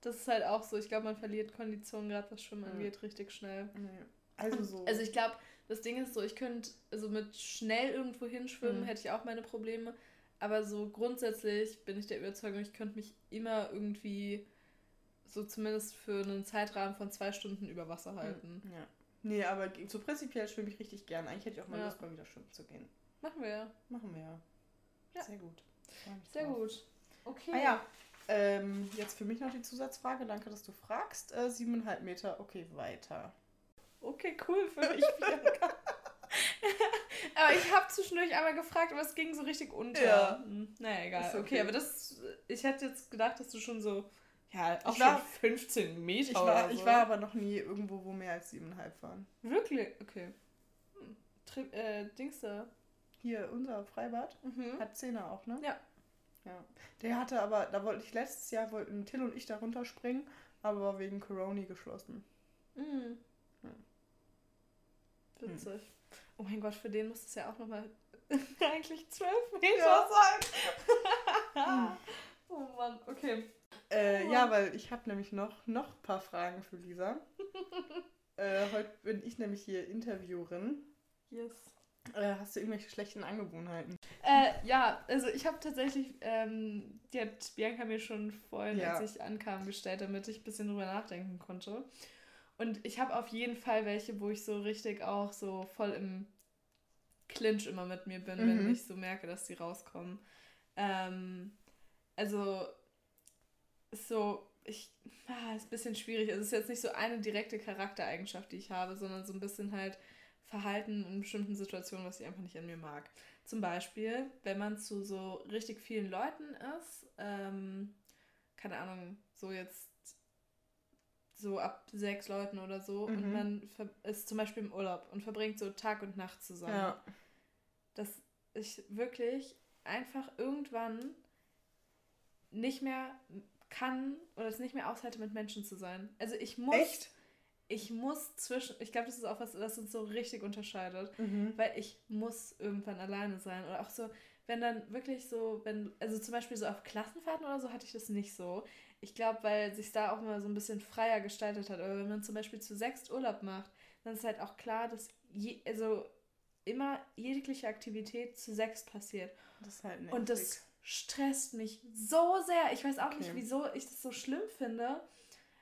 A: Das ist halt auch so. Ich glaube, man verliert Kondition, gerade was Schwimmen angeht, richtig schnell. Also so. Also ich glaube, das Ding ist so, ich könnte, also mit schnell irgendwo hinschwimmen, mhm. hätte ich auch meine Probleme. Aber so grundsätzlich bin ich der Überzeugung, ich könnte mich immer irgendwie so zumindest für einen Zeitrahmen von zwei Stunden über Wasser halten.
B: Ja. Nee, aber so prinzipiell schwimme ich richtig gern. Eigentlich hätte ich auch mal ja. Lust, mal wieder schwimmen zu gehen.
A: Machen wir ja.
B: Machen wir ja. ja. Sehr gut.
A: Sehr drauf. gut. Okay.
B: Ah ja, ähm, jetzt für mich noch die Zusatzfrage. Danke, dass du fragst. Äh, siebeneinhalb Meter, okay, weiter.
A: Okay, cool für mich. aber ich habe zwischendurch einmal gefragt, aber es ging so richtig unter. Ja. Hm, naja, egal. Okay. okay. aber das. Ich hätte jetzt gedacht, dass du schon so ja, auch ich war, 15 Meter.
B: Ich war, so. ich war aber noch nie irgendwo, wo mehr als 7,5 waren.
A: Wirklich? Okay. Hm. Tri äh, Dings da.
B: Hier, unser Freibad mhm. hat Zehner auch, ne? Ja. Ja. Der hatte aber, da wollte ich letztes Jahr, wollten Till und ich da runterspringen, aber war wegen Corona geschlossen. Mhm.
A: Ja. Witzig. Hm. Oh mein Gott, für den muss es ja auch nochmal eigentlich 12 Meter ja. sein. hm. oh Mann, okay.
B: Äh, oh. Ja, weil ich habe nämlich noch, noch ein paar Fragen für Lisa. äh, heute bin ich nämlich hier Interviewerin. Yes. Äh, hast du irgendwelche schlechten Angewohnheiten?
A: Äh, ja, also ich habe tatsächlich, ähm, die hat Bianca mir schon vorhin, ja. als ich ankam, gestellt, damit ich ein bisschen drüber nachdenken konnte. Und ich habe auf jeden Fall welche, wo ich so richtig auch so voll im Clinch immer mit mir bin, mhm. wenn ich so merke, dass die rauskommen. Ähm, also so, ich, ah, ist ein bisschen schwierig. Also es ist jetzt nicht so eine direkte Charaktereigenschaft, die ich habe, sondern so ein bisschen halt Verhalten in bestimmten Situationen, was ich einfach nicht an mir mag. Zum Beispiel, wenn man zu so richtig vielen Leuten ist, ähm, keine Ahnung, so jetzt so ab sechs Leuten oder so mhm. und man ist zum Beispiel im Urlaub und verbringt so Tag und Nacht zusammen. Ja. Dass ich wirklich einfach irgendwann nicht mehr kann oder es nicht mehr aushalte, mit Menschen zu sein. Also ich muss. Echt? Ich muss zwischen. Ich glaube, das ist auch was, das uns so richtig unterscheidet. Mhm. Weil ich muss irgendwann alleine sein. Oder auch so, wenn dann wirklich so, wenn, also zum Beispiel so auf Klassenfahrten oder so hatte ich das nicht so. Ich glaube, weil sich da auch mal so ein bisschen freier gestaltet hat. Aber wenn man zum Beispiel zu sechst Urlaub macht, dann ist halt auch klar, dass je, also immer jegliche Aktivität zu sechst passiert. Das ist halt nervig. Und das stresst mich so sehr. Ich weiß auch okay. nicht, wieso ich das so schlimm finde.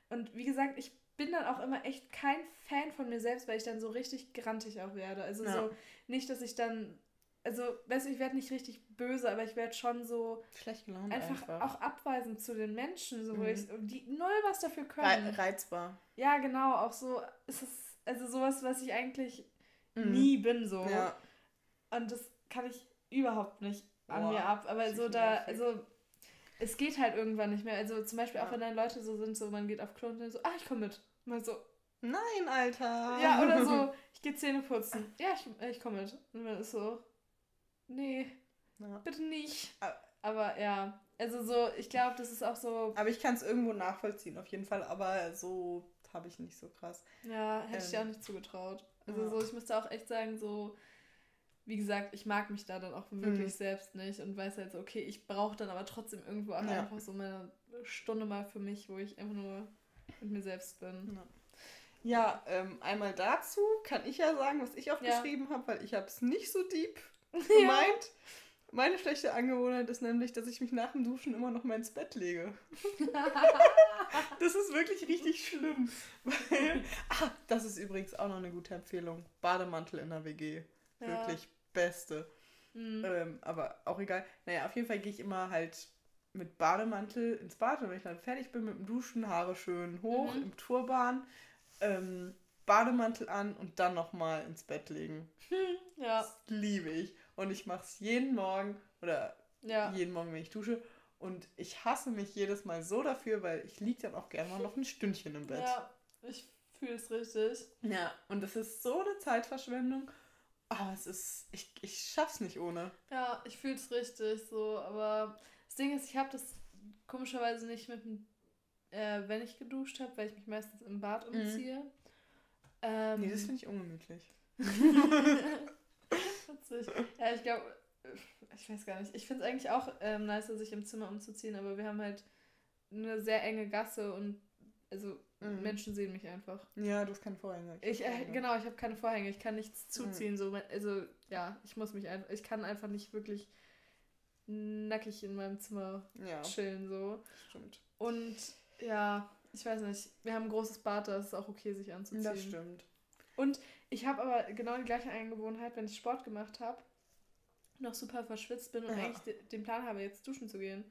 A: Und wie gesagt, ich bin dann auch immer echt kein Fan von mir selbst, weil ich dann so richtig grantig auch werde. Also ja. so nicht, dass ich dann, also weißt du, ich werde nicht richtig böse, aber ich werde schon so schlecht gelaunt einfach, einfach, auch abweisend zu den Menschen, so mhm. wo ich die null was dafür können. Reizbar. Ja, genau, auch so ist es also sowas, was ich eigentlich mhm. nie bin so. Ja. Und das kann ich überhaupt nicht an Boah, mir ab. Aber so da, also es geht halt irgendwann nicht mehr. Also zum Beispiel ja. auch wenn dann Leute so sind, so man geht auf Klo und dann so, ah, ich komme mit. Mal so.
B: Nein, Alter.
A: Ja, oder so, ich gehe Zähne putzen. Ja, ich, ich komme mit. Und man ist so, nee, ja. bitte nicht. Aber ja, also so, ich glaube, das ist auch so.
B: Aber ich kann es irgendwo nachvollziehen, auf jeden Fall. Aber so habe ich nicht so krass.
A: Ja, hätte ähm, ich dir auch nicht zugetraut. Also ja. so, ich müsste auch echt sagen, so, wie gesagt, ich mag mich da dann auch wirklich mhm. selbst nicht und weiß halt so, okay, ich brauche dann aber trotzdem irgendwo auch ja. einfach so meine Stunde mal für mich, wo ich einfach nur mit mir selbst bin.
B: Ja. Ja, ähm, einmal dazu kann ich ja sagen, was ich aufgeschrieben ja. habe, weil ich habe es nicht so deep gemeint. Ja. Meine schlechte Angewohnheit ist nämlich, dass ich mich nach dem Duschen immer noch mal ins Bett lege. das ist wirklich richtig schlimm. Weil, ah, das ist übrigens auch noch eine gute Empfehlung. Bademantel in der WG. Wirklich Beste. Mhm. Ähm, aber auch egal. Naja, auf jeden Fall gehe ich immer halt mit Bademantel ins Bad und wenn ich dann fertig bin mit dem Duschen, Haare schön hoch mhm. im Turban, ähm, Bademantel an und dann nochmal ins Bett legen. ja. Das liebe ich. Und ich mache es jeden Morgen oder ja. jeden Morgen, wenn ich dusche. Und ich hasse mich jedes Mal so dafür, weil ich liege dann auch gerne mal noch ein Stündchen im Bett.
A: Ja, ich fühle es richtig.
B: Ja, und das ist so eine Zeitverschwendung. Aber es ist, ich, ich schaff's nicht ohne.
A: Ja, ich fühl's richtig so, aber Ding ist, ich habe das komischerweise nicht mit dem, äh, wenn ich geduscht habe, weil ich mich meistens im Bad mhm. umziehe. Mhm.
B: Ähm, nee, das finde ich ungemütlich.
A: Witzig. Ja, ich glaube, ich weiß gar nicht. Ich finde es eigentlich auch ähm, nicer, sich im Zimmer umzuziehen, aber wir haben halt eine sehr enge Gasse und also mhm. Menschen sehen mich einfach.
B: Ja, du hast keine Vorhänge.
A: Ich, äh, genau, ich habe keine Vorhänge, ich kann nichts mhm. zuziehen. Mhm. So, also ja, ich muss mich einfach, ich kann einfach nicht wirklich nackig in meinem Zimmer ja. chillen. So. Stimmt. Und ja, ich weiß nicht, wir haben ein großes Bad, da ist es auch okay, sich anzuziehen. Das stimmt. Und ich habe aber genau die gleiche Angewohnheit, wenn ich Sport gemacht habe, noch super verschwitzt bin und ja. eigentlich den Plan habe, jetzt duschen zu gehen,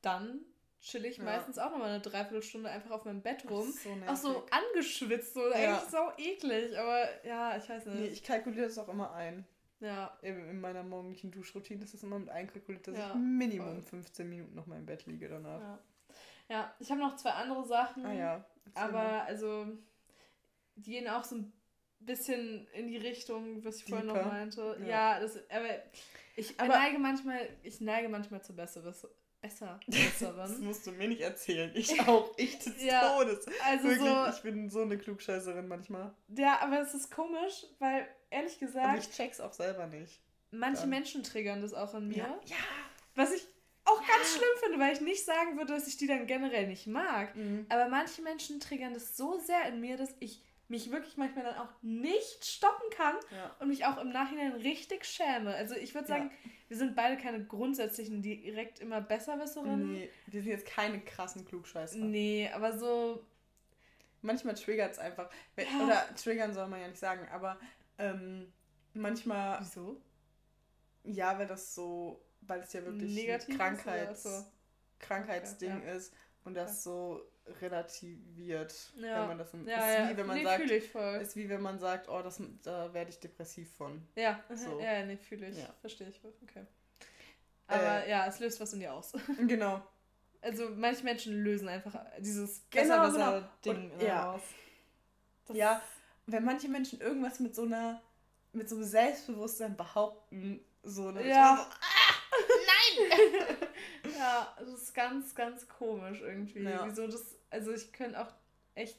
A: dann chill ich ja. meistens auch nochmal eine Dreiviertelstunde einfach auf meinem Bett rum. So auch so angeschwitzt, so ja. eigentlich so eklig, aber ja, ich weiß nicht. Nee,
B: ich kalkuliere das auch immer ein. Ja. In, in meiner morgendlichen Duschroutine ist das immer mit einkalkuliert, dass ja, ich Minimum voll. 15 Minuten noch mal im Bett liege danach.
A: Ja, ja ich habe noch zwei andere Sachen. Ah ja. Aber also, die gehen auch so ein bisschen in die Richtung, was ich Deeper. vorhin noch meinte. Ja, ja das, aber ich aber, neige manchmal, ich neige manchmal zu Besseres. Besser,
B: Besserin. das musst du mir nicht erzählen. Ich auch. Ich des ja, Todes. Also Wirklich, so, ich bin so eine Klugscheißerin manchmal.
A: Ja, aber es ist komisch, weil ehrlich gesagt. Und
B: ich check's auch selber nicht.
A: Manche dann. Menschen triggern das auch in mir. Ja. ja. Was ich auch ja. ganz schlimm finde, weil ich nicht sagen würde, dass ich die dann generell nicht mag. Mhm. Aber manche Menschen triggern das so sehr in mir, dass ich mich wirklich manchmal dann auch nicht stoppen kann ja. und mich auch im Nachhinein richtig schäme. Also ich würde sagen, ja. wir sind beide keine grundsätzlichen direkt immer Besserwisserinnen.
B: Nee, wir sind jetzt keine krassen Klugscheißer.
A: Nee, aber so...
B: Manchmal triggert es einfach. Oder triggern soll man ja nicht sagen, aber ähm, manchmal...
A: Wieso?
B: Ja, weil das so... Weil es ja wirklich Negativ ein Krankheits, so? Krankheitsding okay, ist und das so relativiert, ja. wenn man das im, ja, ist ja. wie wenn man nee, sagt, ich voll. ist wie wenn man sagt, oh, das da werde ich depressiv von.
A: Ja, so. ja, nee, fühle ich, ja. verstehe ich, okay. Aber äh, ja, es löst was in dir aus.
B: Genau.
A: Also manche Menschen lösen einfach dieses genau, besser genau. Ding
B: Und, ja. aus. Das ja, wenn manche Menschen irgendwas mit so einer mit so einem Selbstbewusstsein behaupten, so eine ja. So, ah,
A: nein! Ja, das ist ganz, ganz komisch irgendwie. Ja. Wieso das, also ich könnte auch echt,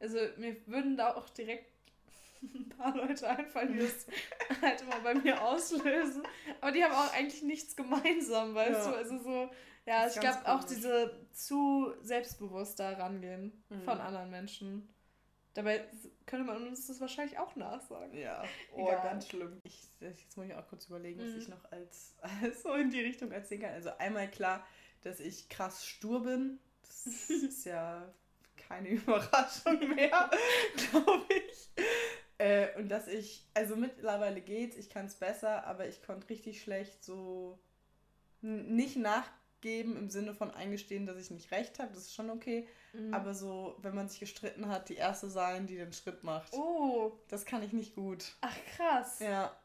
A: also mir würden da auch direkt ein paar Leute einfallen, die das halt immer bei mir auslösen. Aber die haben auch eigentlich nichts gemeinsam, weißt ja. du? Also so, ja, ich glaube auch diese zu selbstbewusst da rangehen mhm. von anderen Menschen. Dabei könnte man uns das wahrscheinlich auch nachsagen.
B: Ja, oh, Egal. ganz schlimm. Ich, jetzt muss ich auch kurz überlegen, was mhm. ich noch als, als so in die Richtung erzählen kann. Also einmal klar, dass ich krass stur bin. Das ist ja keine Überraschung mehr, glaube ich. Äh, und dass ich, also mittlerweile geht's, ich kann es besser, aber ich konnte richtig schlecht so nicht nach geben im Sinne von eingestehen, dass ich nicht recht habe, das ist schon okay. Mhm. Aber so, wenn man sich gestritten hat, die erste sein, die den Schritt macht. Oh. Das kann ich nicht gut.
A: Ach krass.
B: Ja.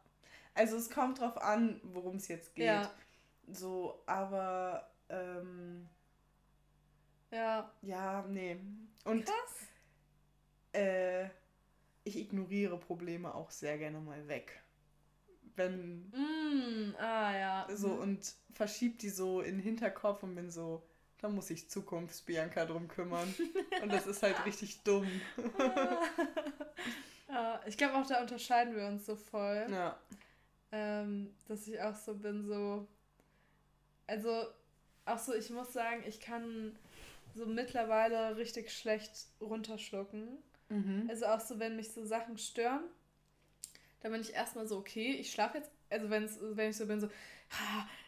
B: Also es kommt drauf an, worum es jetzt geht. Ja. So, aber ähm, ja. Ja, nee. Und krass. Äh, ich ignoriere Probleme auch sehr gerne mal weg wenn.
A: Mm, ah, ja.
B: So mhm. und verschiebt die so in den Hinterkopf und bin so, da muss ich Zukunfts-Bianca drum kümmern. und das ist halt richtig dumm.
A: ja, ich glaube auch, da unterscheiden wir uns so voll. Ja. Ähm, dass ich auch so bin, so. Also, auch so, ich muss sagen, ich kann so mittlerweile richtig schlecht runterschlucken. Mhm. Also auch so, wenn mich so Sachen stören, dann bin ich erstmal so, okay, ich schlafe jetzt, also wenn's, wenn ich so bin, so,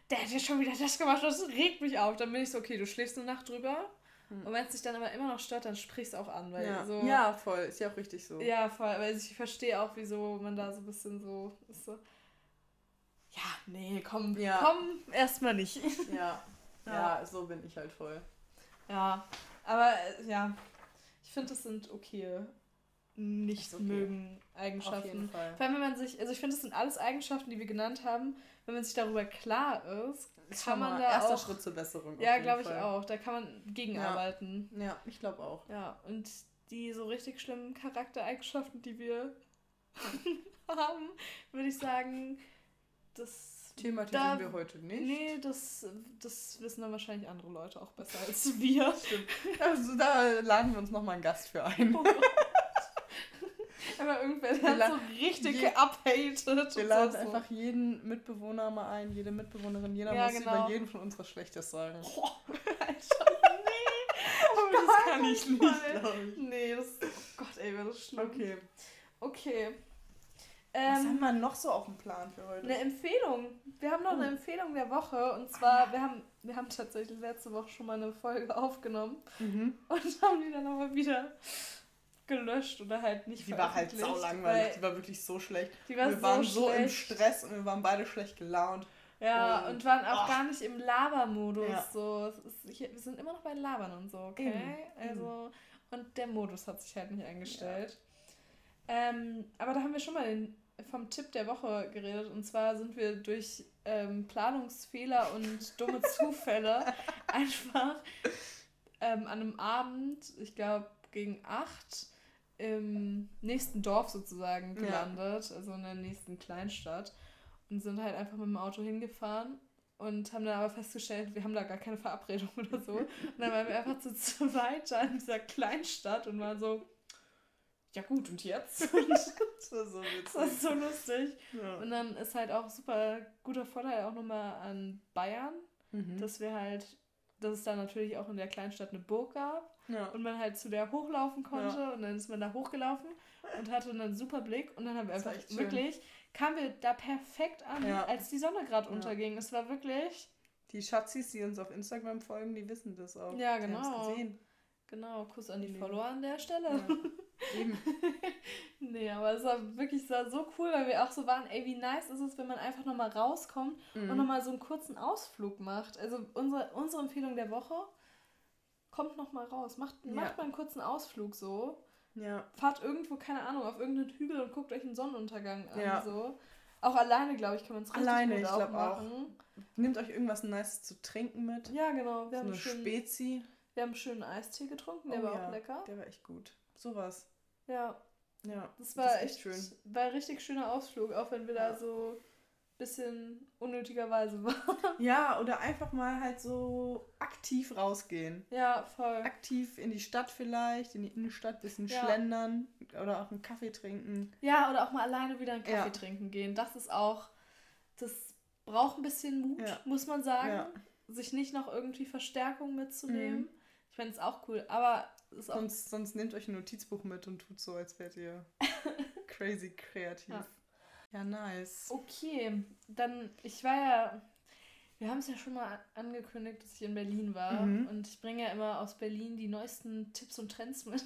A: der hat ja schon wieder das gemacht, das regt mich auf, dann bin ich so, okay, du schläfst eine Nacht drüber. Hm. Und wenn es dich dann aber immer noch stört, dann sprichst du auch an. Weil
B: ja.
A: So,
B: ja, voll. Ist ja auch richtig so.
A: Ja, voll. Weil ich verstehe auch, wieso man da so ein bisschen so ist. So, ja, nee, komm, ja. komm, erstmal nicht.
B: Ja. ja. ja, so bin ich halt voll.
A: Ja, aber äh, ja, ich finde, das sind okay nicht okay. mögen Eigenschaften. Auf jeden Fall. Vor allem, wenn man sich, also ich finde, das sind alles Eigenschaften, die wir genannt haben. Wenn man sich darüber klar ist, ist kann man da erster auch, Schritt zur Besserung. Ja, glaube ich auch. Da kann man gegenarbeiten.
B: Ja, ja ich glaube auch.
A: Ja, und die so richtig schlimmen Charaktereigenschaften, die wir haben, würde ich sagen, das
B: thematisieren da, wir heute nicht.
A: Nee, das, das wissen dann wahrscheinlich andere Leute auch besser als wir.
B: Stimmt. Also da laden wir uns nochmal einen Gast für ein.
A: Aber irgendwer, der so richtig geuphatet.
B: Wir laden so. einfach jeden Mitbewohner mal ein, jede Mitbewohnerin. Jeder ja, muss genau. über jeden von uns was Schlechtes sagen. Boah, Alter, nee. oh, das kann ich nicht, glaube ich. Nee, das, oh Gott, ey, wäre das schlimm.
A: Okay. Okay.
B: Ähm, Was haben wir noch so auf dem Plan für heute?
A: Eine Empfehlung. Wir haben noch eine oh. Empfehlung der Woche. Und zwar, wir haben, wir haben tatsächlich letzte Woche schon mal eine Folge aufgenommen mhm. und haben die dann aber wieder gelöscht oder halt nicht
B: Die war halt sau langweilig, die war wirklich so schlecht. Die war wir so waren so schlecht. im Stress und wir waren beide schlecht gelaunt.
A: Ja, und, und waren auch ach. gar nicht im Labermodus. Ja. So. Ist, wir sind immer noch bei Labern und so, okay? Eben. Also, und der Modus hat sich halt nicht eingestellt. Ja. Ähm, aber da haben wir schon mal den, vom Tipp der Woche geredet. Und zwar sind wir durch ähm, Planungsfehler und dumme Zufälle einfach ähm, an einem Abend, ich glaube gegen acht, im nächsten Dorf sozusagen gelandet, ja. also in der nächsten Kleinstadt. Und sind halt einfach mit dem Auto hingefahren und haben dann aber festgestellt, wir haben da gar keine Verabredung oder so. Und dann waren wir einfach zu zweit da in dieser Kleinstadt und waren so, ja gut, und jetzt? das war so witzig. Das war so lustig. Ja. Und dann ist halt auch super guter Vorteil auch nochmal an Bayern, mhm. dass wir halt, dass es da natürlich auch in der Kleinstadt eine Burg gab ja. und man halt zu der hochlaufen konnte ja. und dann ist man da hochgelaufen und hatte einen super Blick und dann haben wir einfach wirklich, kamen wir da perfekt an, als die Sonne gerade unterging. Es war wirklich...
B: Die Schatzis, die uns auf Instagram folgen, die wissen das auch.
A: Ja, genau. Genau, Kuss an die Follower an der Stelle. Eben. nee, aber es war wirklich es war so cool, weil wir auch so waren, ey, wie nice ist es, wenn man einfach nochmal rauskommt mhm. und nochmal so einen kurzen Ausflug macht. Also unsere, unsere Empfehlung der Woche, kommt nochmal raus, macht, ja. macht mal einen kurzen Ausflug so. Ja. Fahrt irgendwo, keine Ahnung, auf irgendeinen Hügel und guckt euch einen Sonnenuntergang an. Ja. So. Auch alleine, glaube ich, kann man es richtig alleine, gut ich auch
B: machen. Auch. Nehmt euch irgendwas Nice zu trinken mit.
A: Ja, genau.
B: Wir so haben eine schön,
A: Spezi. Wir haben einen schönen Eistee getrunken, der oh, war ja. auch lecker.
B: Der war echt gut. Sowas.
A: Ja. Ja. Das war das echt schön. War ein richtig schöner Ausflug, auch wenn wir ja. da so ein bisschen unnötigerweise waren.
B: Ja, oder einfach mal halt so aktiv rausgehen.
A: Ja, voll.
B: Aktiv in die Stadt vielleicht, in die Innenstadt, bisschen ja. schlendern oder auch einen Kaffee trinken.
A: Ja, oder auch mal alleine wieder einen Kaffee ja. trinken gehen. Das ist auch, das braucht ein bisschen Mut, muss man sagen. Sich nicht noch irgendwie Verstärkung mitzunehmen. Mhm. Ich fände es auch cool, aber
B: sonst, sonst nehmt euch ein Notizbuch mit und tut so, als wärt ihr crazy kreativ. Ja. ja, nice.
A: Okay, dann, ich war ja, wir haben es ja schon mal angekündigt, dass ich in Berlin war. Mhm. Und ich bringe ja immer aus Berlin die neuesten Tipps und Trends mit.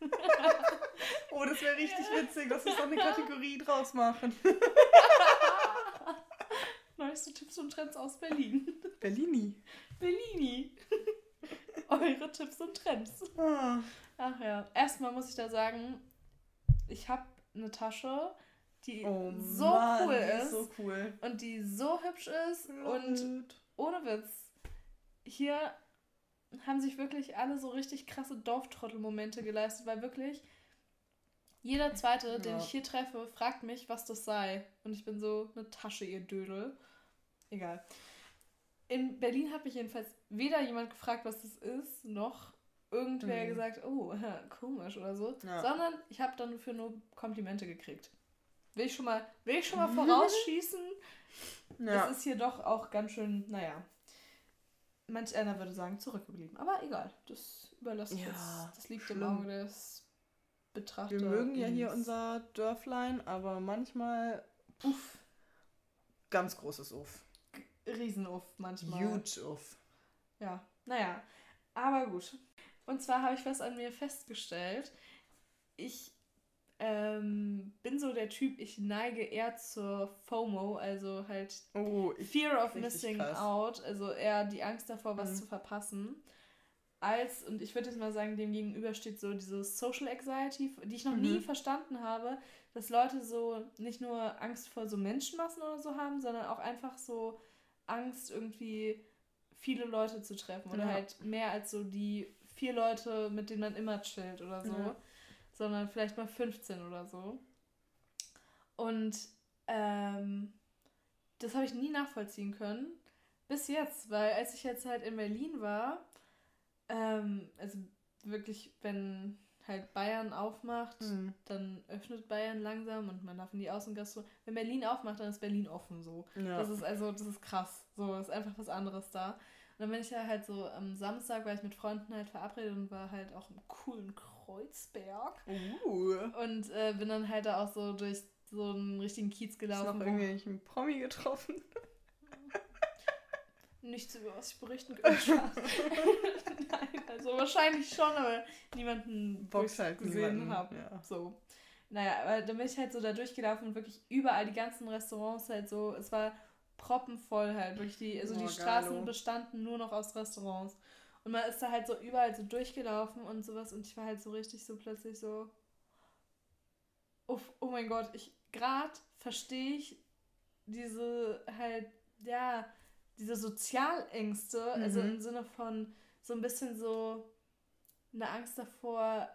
B: oh, das wäre richtig witzig, dass wir so eine Kategorie draus machen.
A: Neueste Tipps und Trends aus Berlin.
B: Berlini.
A: Berlini eure Tipps und Trends. Ah. Ach ja. Erstmal muss ich da sagen, ich habe eine Tasche, die oh so Mann, cool ist, ist so cool. und die so hübsch ist Love und it. ohne Witz. Hier haben sich wirklich alle so richtig krasse Dorftrottel-Momente geleistet, weil wirklich jeder zweite, ja. den ich hier treffe, fragt mich, was das sei. Und ich bin so eine Tasche, ihr Dödel. Egal in Berlin hat mich jedenfalls weder jemand gefragt, was das ist, noch irgendwer mhm. gesagt, oh, komisch oder so, ja. sondern ich habe dann für nur Komplimente gekriegt. Will ich schon mal, will ich schon mal vorausschießen? Ja. Es ist hier doch auch ganz schön, naja, manch einer würde sagen, zurückgeblieben. Aber egal, das überlasse ich ja, jetzt. Das liegt schlimm. im Auge des
B: Betrachters. Wir mögen ja hier unser Dörflein, aber manchmal, uff, ganz großes Uff.
A: Riesenuff manchmal.
B: Huge Uff.
A: Ja, naja. Aber gut. Und zwar habe ich was an mir festgestellt. Ich ähm, bin so der Typ, ich neige eher zur FOMO, also halt oh, Fear of Missing krass. Out, also eher die Angst davor, was mhm. zu verpassen. Als, und ich würde jetzt mal sagen, dem gegenüber steht so diese Social Anxiety, die ich noch mhm. nie verstanden habe, dass Leute so nicht nur Angst vor so Menschenmassen oder so haben, sondern auch einfach so Angst, irgendwie viele Leute zu treffen. Oder ja. halt mehr als so die vier Leute, mit denen man immer chillt oder so. Ja. Sondern vielleicht mal 15 oder so. Und ähm, das habe ich nie nachvollziehen können. Bis jetzt, weil als ich jetzt halt in Berlin war, ähm, also wirklich, wenn halt Bayern aufmacht, mhm. dann öffnet Bayern langsam und man darf in die Außengastro. Wenn Berlin aufmacht, dann ist Berlin offen so. Ja. Das ist also, das ist krass. So, ist einfach was anderes da. Und dann bin ich ja halt so am Samstag, war ich mit Freunden halt verabredet und war halt auch im coolen Kreuzberg. Uh. Und äh, bin dann halt da auch so durch so einen richtigen Kiez gelaufen. Hast du noch
B: irgendwelchen Promi getroffen?
A: Nichts, über was ich berichten könnte. Nein, also wahrscheinlich schon, aber niemanden, Box halt gesehen habe. Ja. So. Naja, aber dann bin ich halt so da durchgelaufen und wirklich überall die ganzen Restaurants halt so, es war proppenvoll halt, wirklich die, also oh, die Straßen geilo. bestanden nur noch aus Restaurants. Und man ist da halt so überall so durchgelaufen und sowas und ich war halt so richtig so plötzlich so, oh, oh mein Gott, ich gerade verstehe ich diese halt, ja, diese Sozialängste, also mhm. also im Sinne von so ein bisschen so eine Angst davor,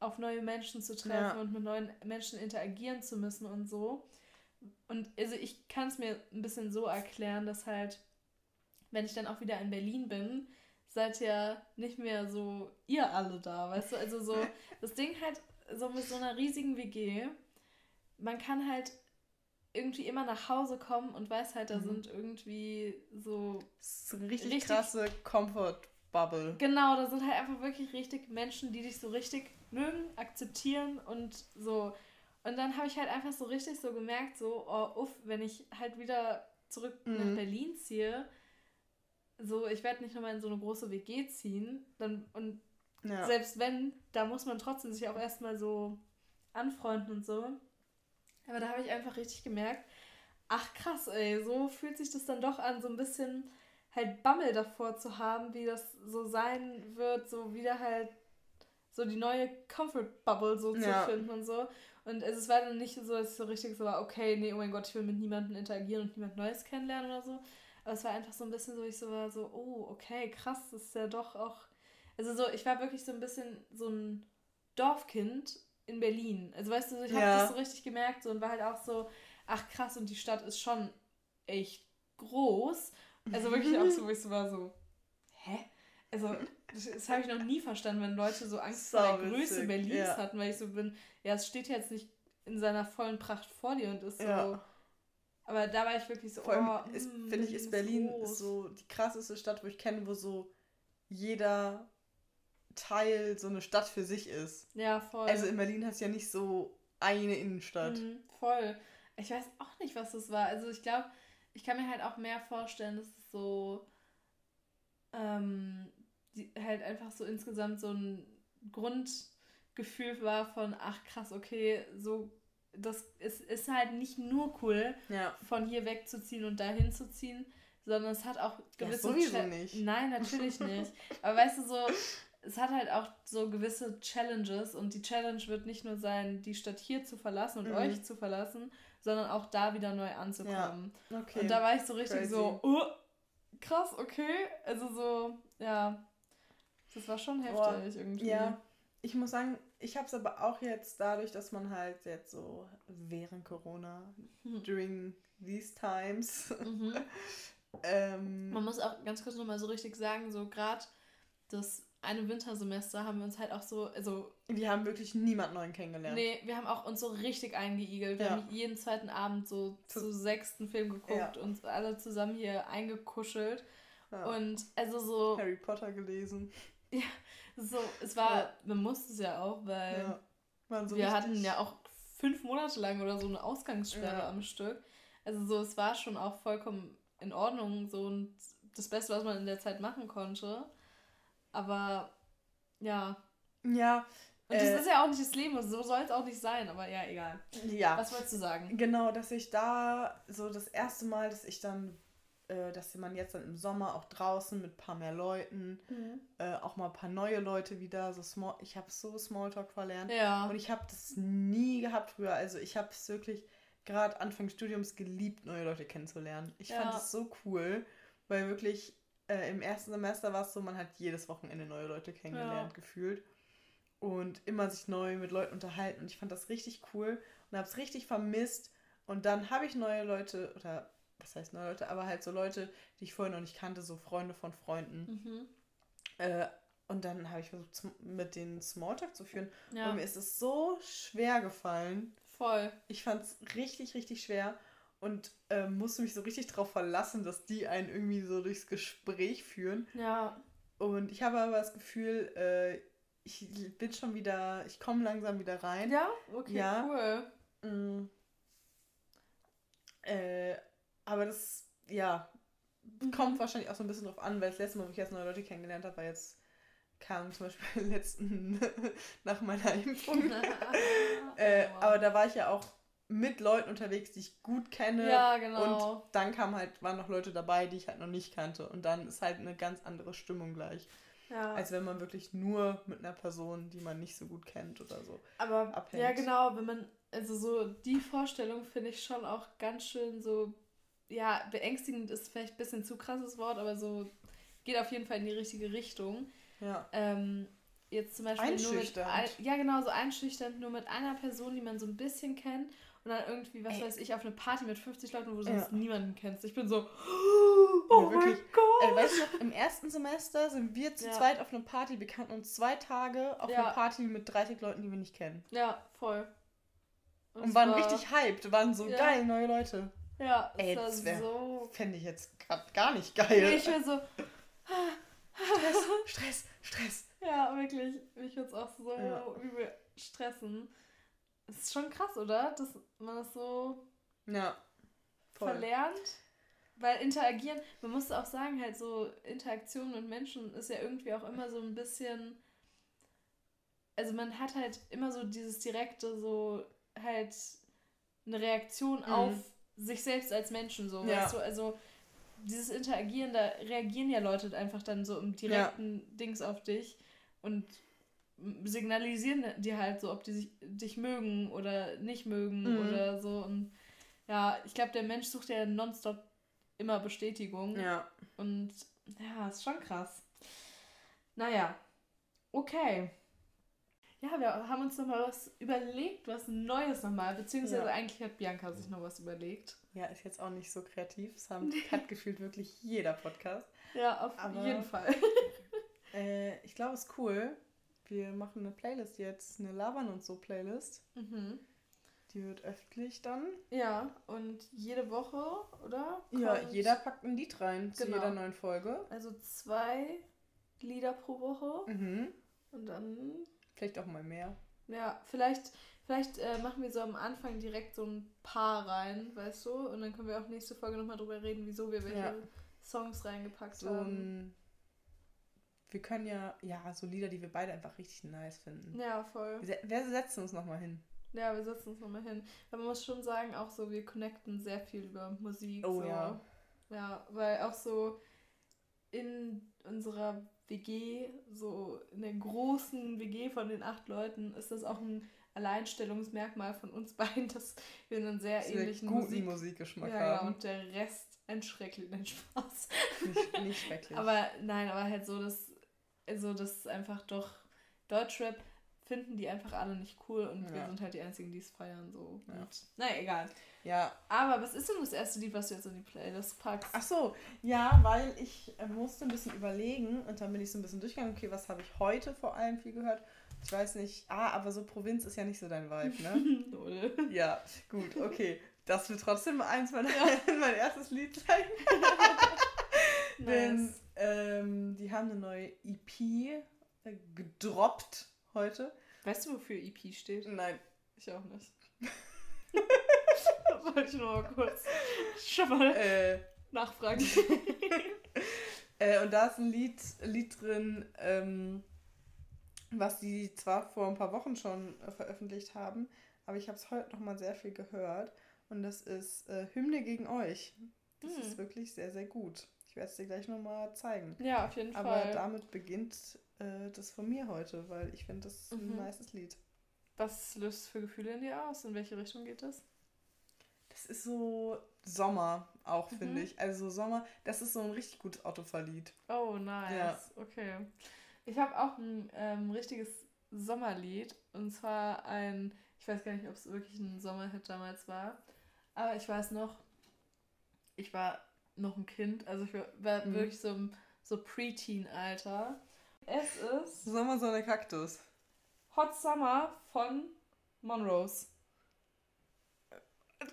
A: auf neue Menschen zu treffen ja. und mit neuen Menschen interagieren zu müssen und so. Und also ich kann es mir ein bisschen so erklären, dass halt, wenn ich dann auch wieder in Berlin bin, seid ihr nicht mehr so ihr alle da, weißt du? Also so, das Ding halt, so mit so einer riesigen WG, man kann halt irgendwie immer nach Hause kommen und weiß halt, da mhm. sind irgendwie so. Das ist
B: eine richtig, richtig krasse Comfort-Bubble.
A: Genau, da sind halt einfach wirklich richtig Menschen, die dich so richtig mögen, akzeptieren und so. Und dann habe ich halt einfach so richtig so gemerkt, so, oh, uff, wenn ich halt wieder zurück mhm. nach Berlin ziehe, so, ich werde nicht nochmal in so eine große WG ziehen, dann, und ja. selbst wenn, da muss man trotzdem sich auch erstmal so anfreunden und so. Aber da habe ich einfach richtig gemerkt, ach krass, ey, so fühlt sich das dann doch an, so ein bisschen halt Bammel davor zu haben, wie das so sein wird, so wieder halt so die neue Comfort Bubble so ja. zu finden und so. Und es war dann nicht so, dass ich so richtig so war, okay, nee, oh mein Gott, ich will mit niemandem interagieren und niemand Neues kennenlernen oder so. Aber es war einfach so ein bisschen so, ich so war so, oh, okay, krass, das ist ja doch auch. Also so, ich war wirklich so ein bisschen so ein Dorfkind in Berlin. Also weißt du, ich habe das so richtig gemerkt so, und war halt auch so, ach krass, und die Stadt ist schon echt groß. Also wirklich auch so, wo ich so war so, hä? Also, das, das habe ich noch nie verstanden, wenn Leute so Angst so vor der Größe Berlins ja. hatten, weil ich so bin, ja, es steht jetzt nicht in seiner vollen Pracht vor dir und ist so. Ja. Aber da war ich wirklich so, Vor allem
B: oh, hm, finde ich, ist Berlin groß. so die krasseste Stadt, wo ich kenne, wo so jeder Teil so eine Stadt für sich ist. Ja, voll. Also in Berlin hast du ja nicht so eine Innenstadt. Mhm,
A: voll. Ich weiß auch nicht, was das war. Also ich glaube, ich kann mir halt auch mehr vorstellen, dass es so ähm, die, halt einfach so insgesamt so ein Grundgefühl war von, ach krass, okay, so das ist, ist halt nicht nur cool, ja. von hier wegzuziehen und dahin zu ziehen, sondern es hat auch gewisse. Ja, sowieso nicht. Nein, natürlich nicht. Aber weißt du, so, es hat halt auch so gewisse Challenges und die Challenge wird nicht nur sein, die Stadt hier zu verlassen und mhm. euch zu verlassen, sondern auch da wieder neu anzukommen. Ja. Okay. Und da war ich so richtig Crazy. so, oh, krass, okay. Also so, ja, das war schon heftig Boah.
B: irgendwie. Ja, ich muss sagen, ich habe es aber auch jetzt dadurch, dass man halt jetzt so während Corona, mhm. during these times, mhm.
A: ähm, man muss auch ganz kurz nochmal so richtig sagen, so gerade das eine Wintersemester haben wir uns halt auch so, also.
B: Wir haben wirklich niemand neuen kennengelernt.
A: Nee, wir haben auch uns so richtig eingeigelt. Wir ja. haben jeden zweiten Abend so zu, zu sechsten Film geguckt ja. und alle zusammen hier eingekuschelt. Ja. Und also so.
B: Harry Potter gelesen.
A: Ja, so, es war, man musste es ja auch, weil so wir hatten ja auch fünf Monate lang oder so eine Ausgangssperre am Stück. Also so, es war schon auch vollkommen in Ordnung so und das Beste, was man in der Zeit machen konnte. Aber ja. Ja. Und das äh, ist ja auch nicht das Leben, so soll es auch nicht sein, aber ja, egal. Ja. Was wolltest du sagen?
B: Genau, dass ich da so das erste Mal, dass ich dann, äh, dass man jetzt dann im Sommer auch draußen mit ein paar mehr Leuten, mhm. äh, auch mal ein paar neue Leute wieder, so small, ich habe so Smalltalk verlernt. Ja. Und ich habe das nie gehabt früher. Also ich habe es wirklich gerade Anfang des Studiums geliebt, neue Leute kennenzulernen. Ich ja. fand es so cool, weil wirklich äh, im ersten Semester war es so, man hat jedes Wochenende neue Leute kennengelernt, ja. gefühlt. Und immer sich neu mit Leuten unterhalten. Und ich fand das richtig cool und habe es richtig vermisst. Und dann habe ich neue Leute, oder was heißt neue Leute, aber halt so Leute, die ich vorher noch nicht kannte, so Freunde von Freunden, mhm. äh, Und dann habe ich versucht, mit denen Smalltalk zu führen.
A: Ja.
B: Und mir ist es so schwer gefallen.
A: Voll.
B: Ich fand es richtig, richtig schwer und äh, musste mich so richtig darauf verlassen, dass die einen irgendwie so durchs Gespräch führen.
A: Ja.
B: Und ich habe aber das Gefühl, äh, ich bin schon wieder, ich komme langsam wieder rein.
A: Ja? Okay,
B: Ja.
A: cool.
B: Mm. Äh, aber das, ja,
A: Mhm.
B: kommt wahrscheinlich auch so ein bisschen drauf an, weil das letzte Mal, wo ich jetzt neue Leute kennengelernt habe, war jetzt, kam zum Beispiel letzten, nach meiner Impfung. äh, aber da war ich ja auch mit Leuten unterwegs, die ich gut kenne.
A: Ja, genau.
B: Und dann kamen halt, waren noch Leute dabei, die ich halt noch nicht kannte. Und dann ist halt eine ganz andere Stimmung gleich.
A: ja.
B: Als wenn man wirklich nur mit einer Person, die man nicht so gut kennt oder so.
A: Aber
B: abhängt.
A: ja, genau, wenn man, also so die Vorstellung finde ich schon auch ganz schön so, ja, beängstigend ist vielleicht ein bisschen zu krasses Wort, aber so geht auf jeden Fall in die richtige Richtung.
B: Ja.
A: Ähm, jetzt zum Beispiel nur mit
B: Einschüchternd.
A: ja genau so einschüchternd nur mit einer Person, die man so ein bisschen kennt und dann irgendwie was
B: Ey.
A: weiß ich auf eine Party mit 50 Leuten, wo du
B: Ja.
A: sonst niemanden kennst. Ich bin so
B: Oh
A: mein. Gott.
B: Äh, weißt du im ersten Semester sind wir zu
A: Ja.
B: zweit auf einer Party. Wir kannten uns zwei Tage auf
A: Ja.
B: einer Party mit 30 Leuten, die wir nicht kennen.
A: Ja, voll.
B: Und
A: es
B: waren
A: war-
B: richtig hyped, waren so geil, neue Leute.
A: Ja,
B: Ey, das wär-
A: so
B: Fände ich jetzt gerade gar nicht geil.
A: ich bin so
B: Stress, Stress, Stress.
A: Ja, wirklich. Mich würde es auch so übel stressen. Ist schon krass, oder? Dass man das so
B: Ja. Voll.
A: verlernt. Weil interagieren, man muss auch sagen, halt so Interaktion mit Menschen ist ja irgendwie auch immer so ein bisschen. Also man hat halt immer so dieses direkte, so halt eine Reaktion
B: Mhm.
A: auf sich selbst als Menschen, so,
B: Ja.
A: weißt du? Also dieses Interagieren, da reagieren ja Leute einfach dann so im direkten Dings auf dich und signalisieren dir halt so, ob die sich, dich mögen oder nicht mögen
B: Mhm.
A: oder so. Und ja, ich glaube, der Mensch sucht ja nonstop immer Bestätigung.
B: Ja.
A: Und ja, ist schon krass. Naja, okay. Ja, wir haben uns nochmal was überlegt, was Neues nochmal, beziehungsweise
B: Ja.
A: eigentlich hat Bianca sich noch was überlegt.
B: Ja, ist jetzt auch nicht so kreativ. Das haben, hat gefühlt wirklich jeder Podcast.
A: Ja, auf
B: Aber-
A: jeden Fall.
B: Äh, ich glaube, es ist cool. Wir machen eine Playlist jetzt, eine Labern und so Playlist.
A: Mhm.
B: Die wird öffentlich dann.
A: Ja, und jede Woche, oder?
B: Ja, jeder packt ein Lied rein zu
A: Genau.
B: jeder neuen Folge.
A: Also zwei Lieder pro Woche.
B: Mhm.
A: Und dann,
B: Vielleicht auch mal mehr.
A: ja, vielleicht, vielleicht äh, machen wir so am Anfang direkt so ein paar rein, weißt du? Und dann können wir auch nächste Folge nochmal drüber reden, wieso wir welche
B: Ja.
A: Songs reingepackt
B: So
A: haben.
B: Wir können ja, ja, so Lieder, die wir beide einfach richtig nice finden.
A: Ja, voll.
B: Wir, wir setzen uns nochmal hin.
A: Ja, wir setzen uns nochmal hin. Aber man muss schon sagen, auch so, wir connecten sehr viel über Musik.
B: Oh
A: so.
B: ja.
A: Ja, weil auch so in unserer WG, so in der großen WG von den acht Leuten, ist das auch ein Alleinstellungsmerkmal von uns beiden, dass wir einen sehr
B: wir
A: ähnlichen
B: guten
A: Musik...
B: Musikgeschmack
A: ja,
B: haben.
A: und der Rest ein schrecklichen Spaß.
B: Nicht, nicht schrecklich.
A: Aber nein, aber halt so, dass, also das ist einfach doch Deutschrap finden die einfach alle nicht cool und wir
B: Ja.
A: sind halt die einzigen, die es feiern so.
B: Ja.
A: Und, naja, egal.
B: ja.
A: Aber was ist denn das erste Lied, was du jetzt in die Playlist packst?
B: Ach so, ja, weil ich äh, musste ein bisschen überlegen und dann bin ich so ein bisschen durchgegangen, okay, was habe ich heute vor allem viel gehört? Ich weiß nicht, ah, aber so Provinz ist ja nicht so dein Vibe, ne? Ja, gut, okay. Das wird trotzdem eins meiner, mein erstes Lied sein. Denn
A: Nice.
B: Ähm, die haben eine neue EP äh, gedroppt heute.
A: Weißt du, wofür EP steht?
B: Nein,
A: Ich auch nicht. das wollte ich nur mal kurz schon mal
B: äh,
A: nachfragen.
B: Äh, und da ist ein Lied, Lied drin, ähm, was die zwar vor ein paar Wochen schon äh, veröffentlicht haben, aber ich habe es heute nochmal sehr viel gehört. Und das ist äh, Hymne gegen euch. Das
A: Hm.
B: ist wirklich sehr, sehr gut. Ich werde es dir gleich nochmal zeigen.
A: Ja, auf jeden
B: Aber
A: Fall.
B: damit beginnt äh, das von mir heute, weil ich finde das ein
A: Mhm.
B: nices Lied.
A: Was löst es für Gefühle in dir aus? In welche Richtung geht das?
B: Das ist so Sommer auch,
A: Mhm.
B: finde ich. Also Sommer, das ist so ein richtig gutes Autoverlied.
A: Oh, nice.
B: Ja.
A: Okay. Ich habe auch ein ähm, richtiges Sommerlied. Und zwar ein, ich weiß gar nicht, ob es wirklich ein Sommerhit damals war. Aber ich weiß noch, ich war noch ein Kind. Also ich war,
B: Mhm.
A: wirklich so so Preteen-Alter. Es ist
B: Sommer, Sonne, Kaktus.
A: Hot Summer von Monrose.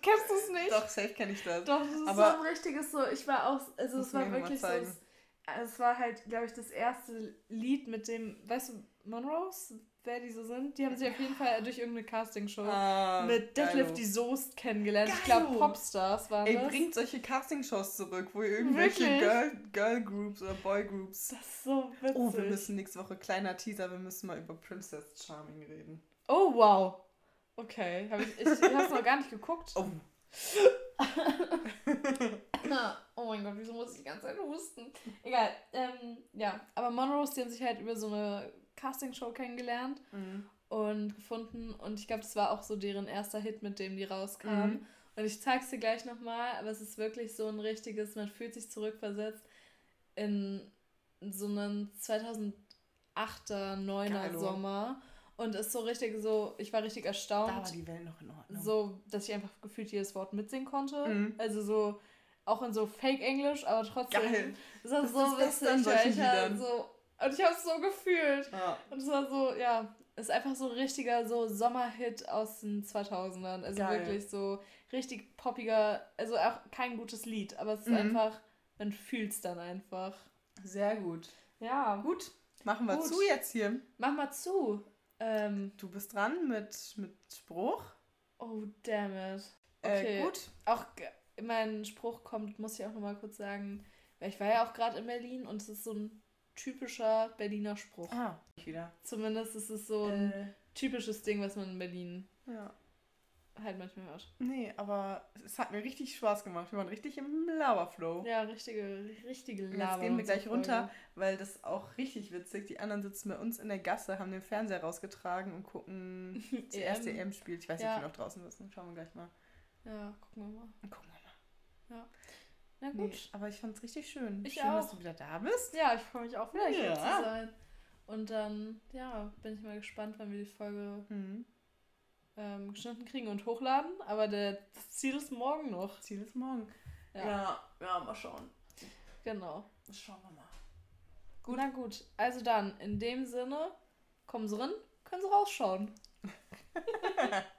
A: Kennst du es nicht?
B: Doch, safe kenne ich das.
A: Doch, das ist
B: Aber-
A: so ein richtiges so. Ich war auch, also es war wirklich so. es war halt, glaube ich, das erste Lied mit dem, weißt du, Monrose, wer die so sind? Die haben sich auf jeden Fall durch irgendeine Castingshow
B: Ah,
A: mit
B: geilo.
A: die Soest kennengelernt. Ich
B: Geilo.
A: glaube, Popstars waren
B: Ey,
A: das.
B: bringt solche Castingshows zurück, wo ihr irgendwelche
A: Wirklich?
B: Girl, oder Boy Groups.
A: Das ist so witzig.
B: Oh, wir müssen nächste Woche, kleiner Teaser, wir müssen mal über Princess Charming reden.
A: Oh, wow. Okay, hab ich, ich, ich hab's noch gar nicht geguckt.
B: Oh.
A: oh mein Gott, wieso muss ich die ganze Zeit husten? Egal, ähm, ja. Aber Monrose, die haben sich halt über so eine Castingshow kennengelernt
B: Mhm.
A: und gefunden. Und ich glaube, das war auch so deren erster Hit, mit dem die rauskam.
B: Mhm.
A: Und ich zeig's dir gleich nochmal, aber es ist wirklich so ein richtiges, man fühlt sich zurückversetzt in so einen 2008er, 9er
B: Geilo.
A: Sommer. Und ist so richtig so, ich war richtig
B: Da
A: erstaunt
B: war die Welt noch in Ordnung.
A: so, dass ich einfach gefühlt jedes Wort mitsingen konnte.
B: Mhm.
A: Also so, auch in so Fake-Englisch, aber trotzdem.
B: Geil.
A: Das war
B: Das
A: so
B: ist
A: witzig,
B: solchen
A: Alter.
B: Liedern.
A: So, und ich habe es so gefühlt.
B: Ja.
A: Und es war so, ja, ist einfach so ein richtiger so Sommerhit aus den 2000ern. Also
B: Geil.
A: wirklich so richtig poppiger, also auch kein gutes Lied, aber es ist
B: Mhm.
A: einfach, man fühlt es dann einfach.
B: Sehr gut.
A: Ja,
B: Gut, machen wir
A: Gut.
B: zu jetzt hier.
A: mach mal zu. Ähm,
B: Du bist dran mit, mit Spruch.
A: oh, damn it. Okay.
B: Äh, gut.
A: auch mein Spruch kommt, muss ich auch nochmal kurz sagen, weil ich war ja auch gerade in Berlin und es ist so ein typischer Berliner Spruch.
B: Ah, ich wieder.
A: Zumindest ist es so ein
B: Äh,
A: typisches Ding, was man in Berlin
B: ja.
A: halt manchmal hört.
B: Nee, aber es hat mir richtig Spaß gemacht. Wir waren richtig im Laberflow.
A: Ja, richtige, richtige Laber.
B: Jetzt gehen wir gleich runter, weil das ist auch richtig witzig. Die anderen sitzen bei uns in der Gasse, haben den Fernseher rausgetragen und gucken das erste
A: EM.
B: EM-Spiel. Ich weiß nicht,
A: Ja.
B: ob wir noch draußen sitzen. Schauen wir gleich mal.
A: Ja, gucken wir mal.
B: Gucken wir mal.
A: Na
B: Nee,
A: gut.
B: aber ich fand es richtig schön.
A: Ich
B: schön, dass
A: auch.
B: du wieder da bist.
A: Ja, ich freue mich auch wieder hier
B: Ja.
A: zu sein. Und dann, ja, bin ich mal gespannt, wann wir die Folge
B: Mhm.
A: ähm, geschnitten kriegen und hochladen. Aber der, das Ziel ist morgen noch.
B: Ziel ist morgen.
A: Ja.
B: ja, mal schauen.
A: Genau.
B: Schauen wir mal.
A: Gut. Na gut, also dann, in dem Sinne, kommen Sie rein, können Sie rausschauen.